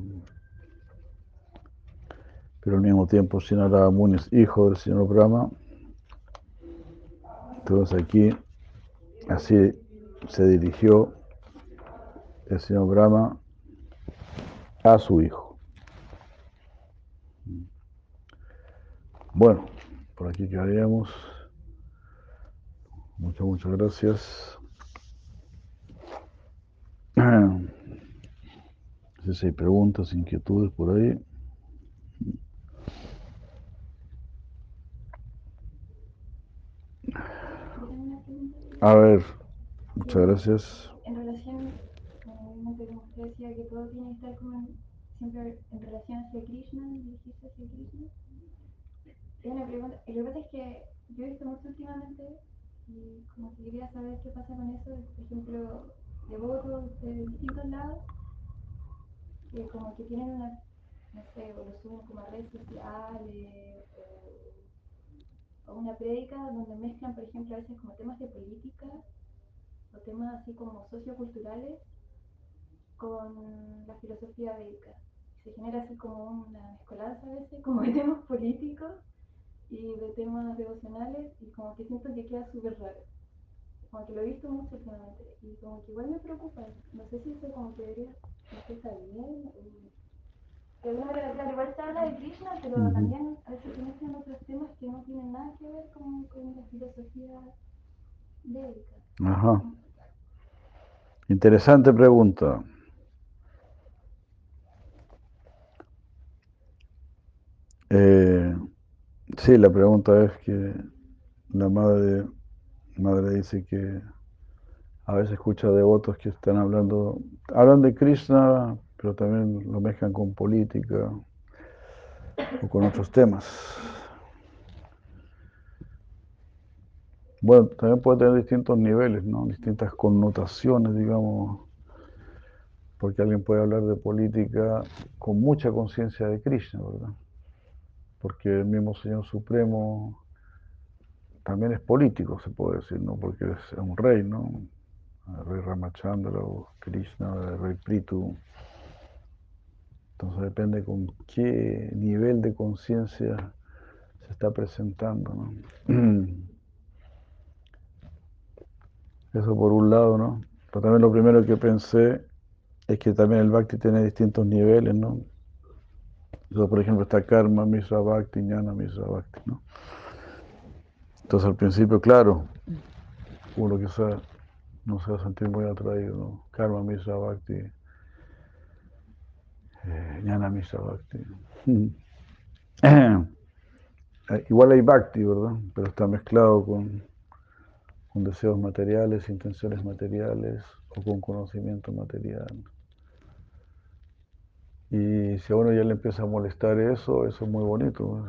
Pero al mismo tiempo, si Narada Muni hijo del señor Brahma, entonces aquí así se dirigió el señor Brahma a su hijo. Bueno, por aquí quedaríamos. Muchas, muchas gracias. No sé si hay preguntas, inquietudes por ahí. A ver, muchas gracias. En relación, como usted decía que todo tiene que estar como siempre en relación hacia Krishna, dirigirse hacia Krishna. Es una pregunta, lo que pasa es que yo he visto mucho últimamente y como que quería saber qué pasa con eso, por ejemplo, devotos de distintos lados, que como que tienen una, no sé, o lo suben como a redes sociales o, o una prédica donde mezclan, por ejemplo, a veces como temas de política o temas así como socioculturales con la filosofía védica. Se genera así como una mezcolanza a veces, como de temas políticos y de temas devocionales y como que siento que queda súper raro. Como que lo he visto mucho últimamente y como que igual me preocupa. No sé si eso como que debería, no sé, está bien. O... De alguna manera, claro, igual se habla de Krishna, pero también a veces se mezclan otros temas que no tienen nada que ver con, con la filosofía védica. Ajá. Interesante pregunta. Eh, sí, la pregunta es que la madre, madre dice que a veces escucha devotos que están hablando, hablan de Krishna, pero también lo mezclan con política o con otros temas. Bueno, también puede tener distintos niveles, ¿no? Distintas connotaciones, digamos, porque alguien puede hablar de política con mucha conciencia de Krishna, ¿verdad? Porque el mismo Señor Supremo también es político, se puede decir, ¿no? Porque es un rey, ¿no? El rey Ramachandra o Krishna, el rey Pritu. Entonces depende con qué nivel de conciencia se está presentando, ¿no? Eso por un lado, ¿no? Pero también lo primero que pensé es que también el Bhakti tiene distintos niveles, ¿no? por ejemplo, está Karma, Misra Bhakti, Jnana, Misra Bhakti, ¿no? Entonces al principio, claro, uno quizá no se va a sentir muy atraído. Karma, Misra Bhakti, eh, Jnana, Misra Bhakti. Igual hay Bhakti, ¿verdad? Pero está mezclado con, deseos materiales, intenciones materiales o con conocimiento material. Y si a uno ya le empieza a molestar eso, eso es muy bonito.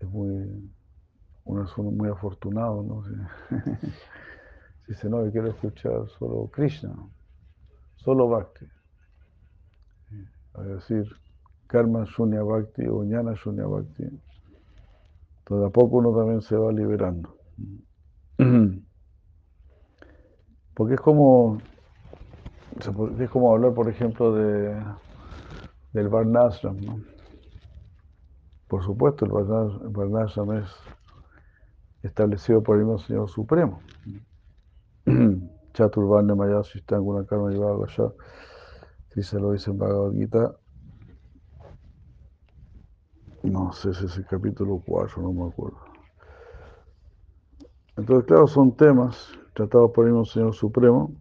Es, muy, uno es muy afortunado, ¿no? Si, dice, no, yo quiero escuchar solo Krishna, solo Bhakti. Es decir, Karma Shunya Bhakti o Jnana Shunya Bhakti. Entonces, a poco uno también se va liberando. Porque es como es como hablar, por ejemplo, de, del Varnashram, ¿no? Por supuesto, el Varnashram es establecido por el mismo Señor Supremo. Chaturvarna Maya Sistanguna Karma ya, si se lo dice en Bhagavad no sé si es el capítulo 4, no me acuerdo. Entonces, claro, son temas tratados por el mismo Señor Supremo,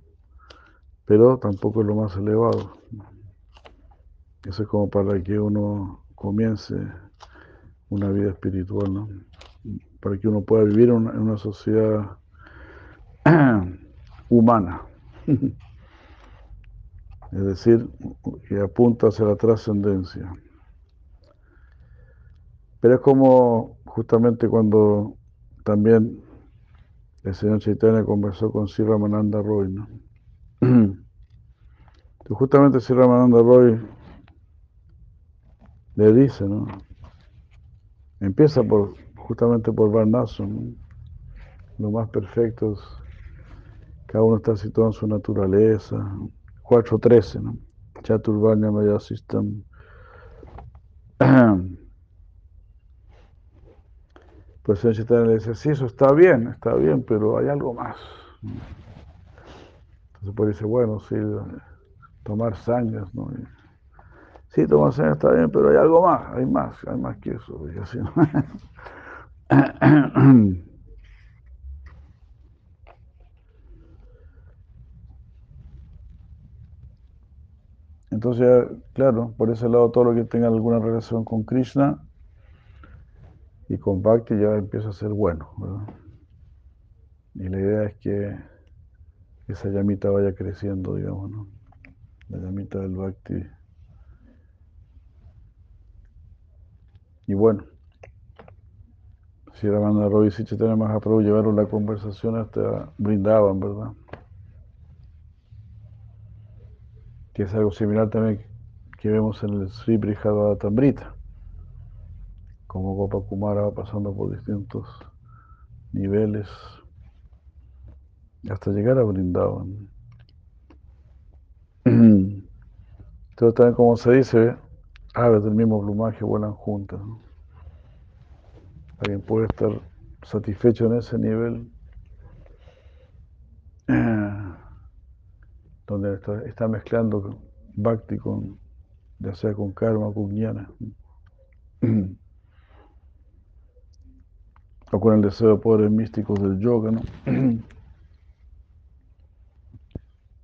pero tampoco es lo más elevado. Eso es como para que uno comience una vida espiritual, ¿no? Para que uno pueda vivir en una sociedad humana. Es decir, que apunta hacia la trascendencia. Pero es como justamente cuando también el señor Chaitanya conversó con Sri Ramananda Roy, ¿no? justamente si Ramananda Roy le dice, ¿no? Empieza por justamente por Varnasam, lo más perfectos, cada uno está situado en su naturaleza. 4.13, ¿no? Chaturvanya Maya System. Pues el Chaitanya le dice, sí, eso está bien, está bien, pero hay algo más. Entonces pues dice, bueno, sí, tomar sangres, ¿no? sí, tomar sangre está bien, pero hay algo más, hay más, hay más que eso. Entonces, claro, por ese lado todo lo que tenga alguna relación con Krishna y con Bhakti ya empieza a ser bueno. Y la idea es que esa llamita vaya creciendo, digamos, ¿no? La llamita del Bhakti. Y bueno, si Ramana Roy y Chaitanya Mahaprabhu llevaron la conversación hasta brindaban, ¿verdad? Que es algo similar también que vemos en el Sri Tambrita. Como Gopakumara va pasando por distintos niveles hasta llegar a Brindavan. Entonces también como se dice, aves del mismo plumaje vuelan juntas. Alguien puede estar satisfecho en ese nivel donde está, mezclando bhakti con, ya sea con karma, con jnana. o con el deseo de poderes místicos del yoga, ¿no?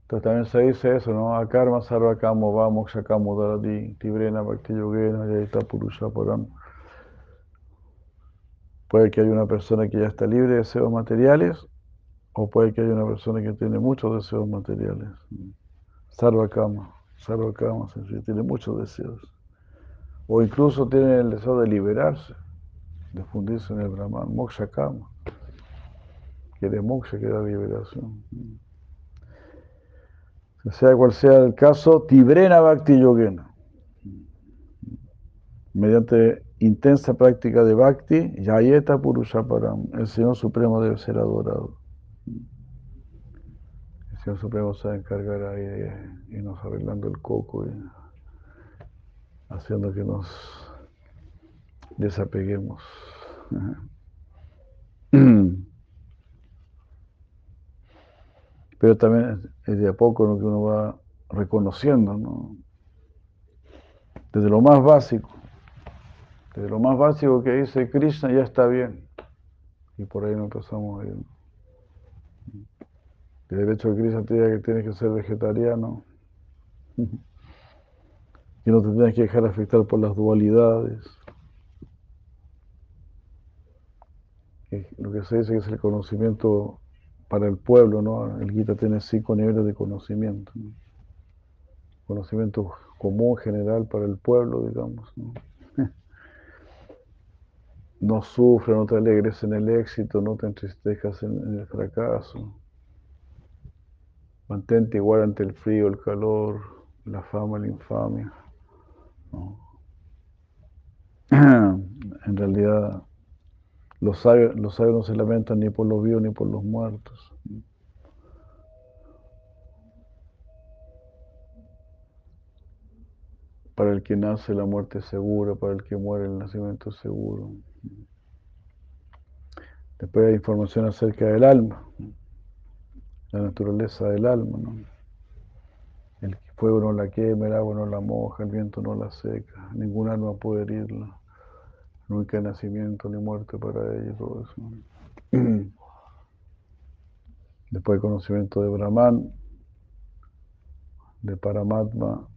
Entonces también se dice eso, ¿no? Akarma sarvakamo va mokshakamo daradi tibrena bhakti yogena yayita purusha param. Puede que haya una persona que ya está libre de deseos materiales o puede que haya una persona que tiene muchos deseos materiales. Sarvakama, sarvakama, tiene muchos deseos. O incluso tiene el deseo de liberarse, de fundirse en el Brahman, moksha kama. Quiere moksha, quiere liberación sea cual sea el caso, Tibrena Bhakti Yogena. Mediante intensa práctica de bhakti, Yayeta Purushaparam, el Señor Supremo debe ser adorado. El Señor Supremo se va encargar ahí y nos arreglando el coco y haciendo que nos desapeguemos. Pero también es de a poco lo que uno va reconociendo, ¿no? Desde lo más básico, desde lo más básico que dice Krishna ya está bien. Y por ahí nos empezamos a ir. El hecho de Krishna te diga que tienes que ser vegetariano. Y no te tienes que dejar afectar por las dualidades. Lo que se dice que es el conocimiento para el pueblo, ¿no? El Gita tiene cinco niveles de conocimiento. Conocimiento común, general para el pueblo, digamos. No, no sufre, no te alegres en el éxito, no te entristezcas en, el fracaso. Mantente igual ante el frío, el calor, la fama, la infamia. En realidad, los sabios, los sabios no se lamentan ni por los vivos ni por los muertos. Para el que nace la muerte es segura, para el que muere el nacimiento es seguro. Después hay información acerca del alma, la naturaleza del alma. ¿no? El fuego no la quema, el agua no la moja, el viento no la seca, ningún alma puede herirla. Nunca hay nacimiento ni muerte para ella, todo eso. Después el conocimiento de Brahman, de Paramatma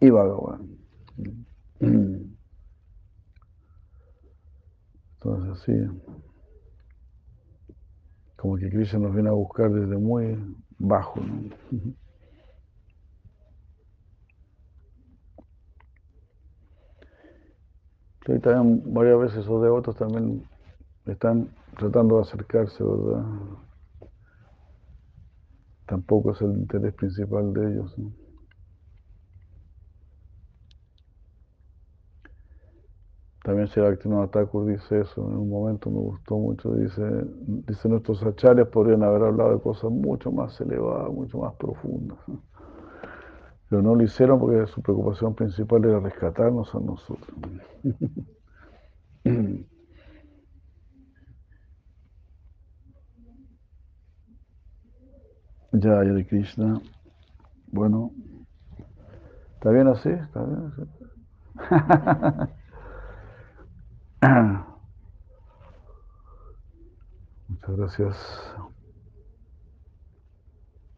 y Bhagavan. Entonces así, como que Krishna nos viene a buscar desde muy bajo. ¿no? Y también varias veces esos devotos también están tratando de acercarse, ¿verdad? Tampoco es el interés principal de ellos. También Sri Bhaktivinoda Thakur dice eso, en un momento me gustó mucho, dice, dice nuestros acharyas podrían haber hablado de cosas mucho más elevadas, mucho más profundas. Pero no lo hicieron porque su preocupación principal era rescatarnos a nosotros. Ya, de Krishna. Bueno, ¿está bien así? ¿Está bien así? Muchas gracias.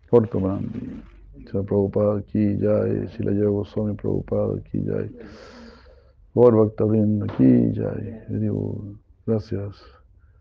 Corto, Brandi. Se ha preocupado aquí ya, si la llevo Goswami preocupado aquí ya. Gorba está viendo aquí ya. Gracias.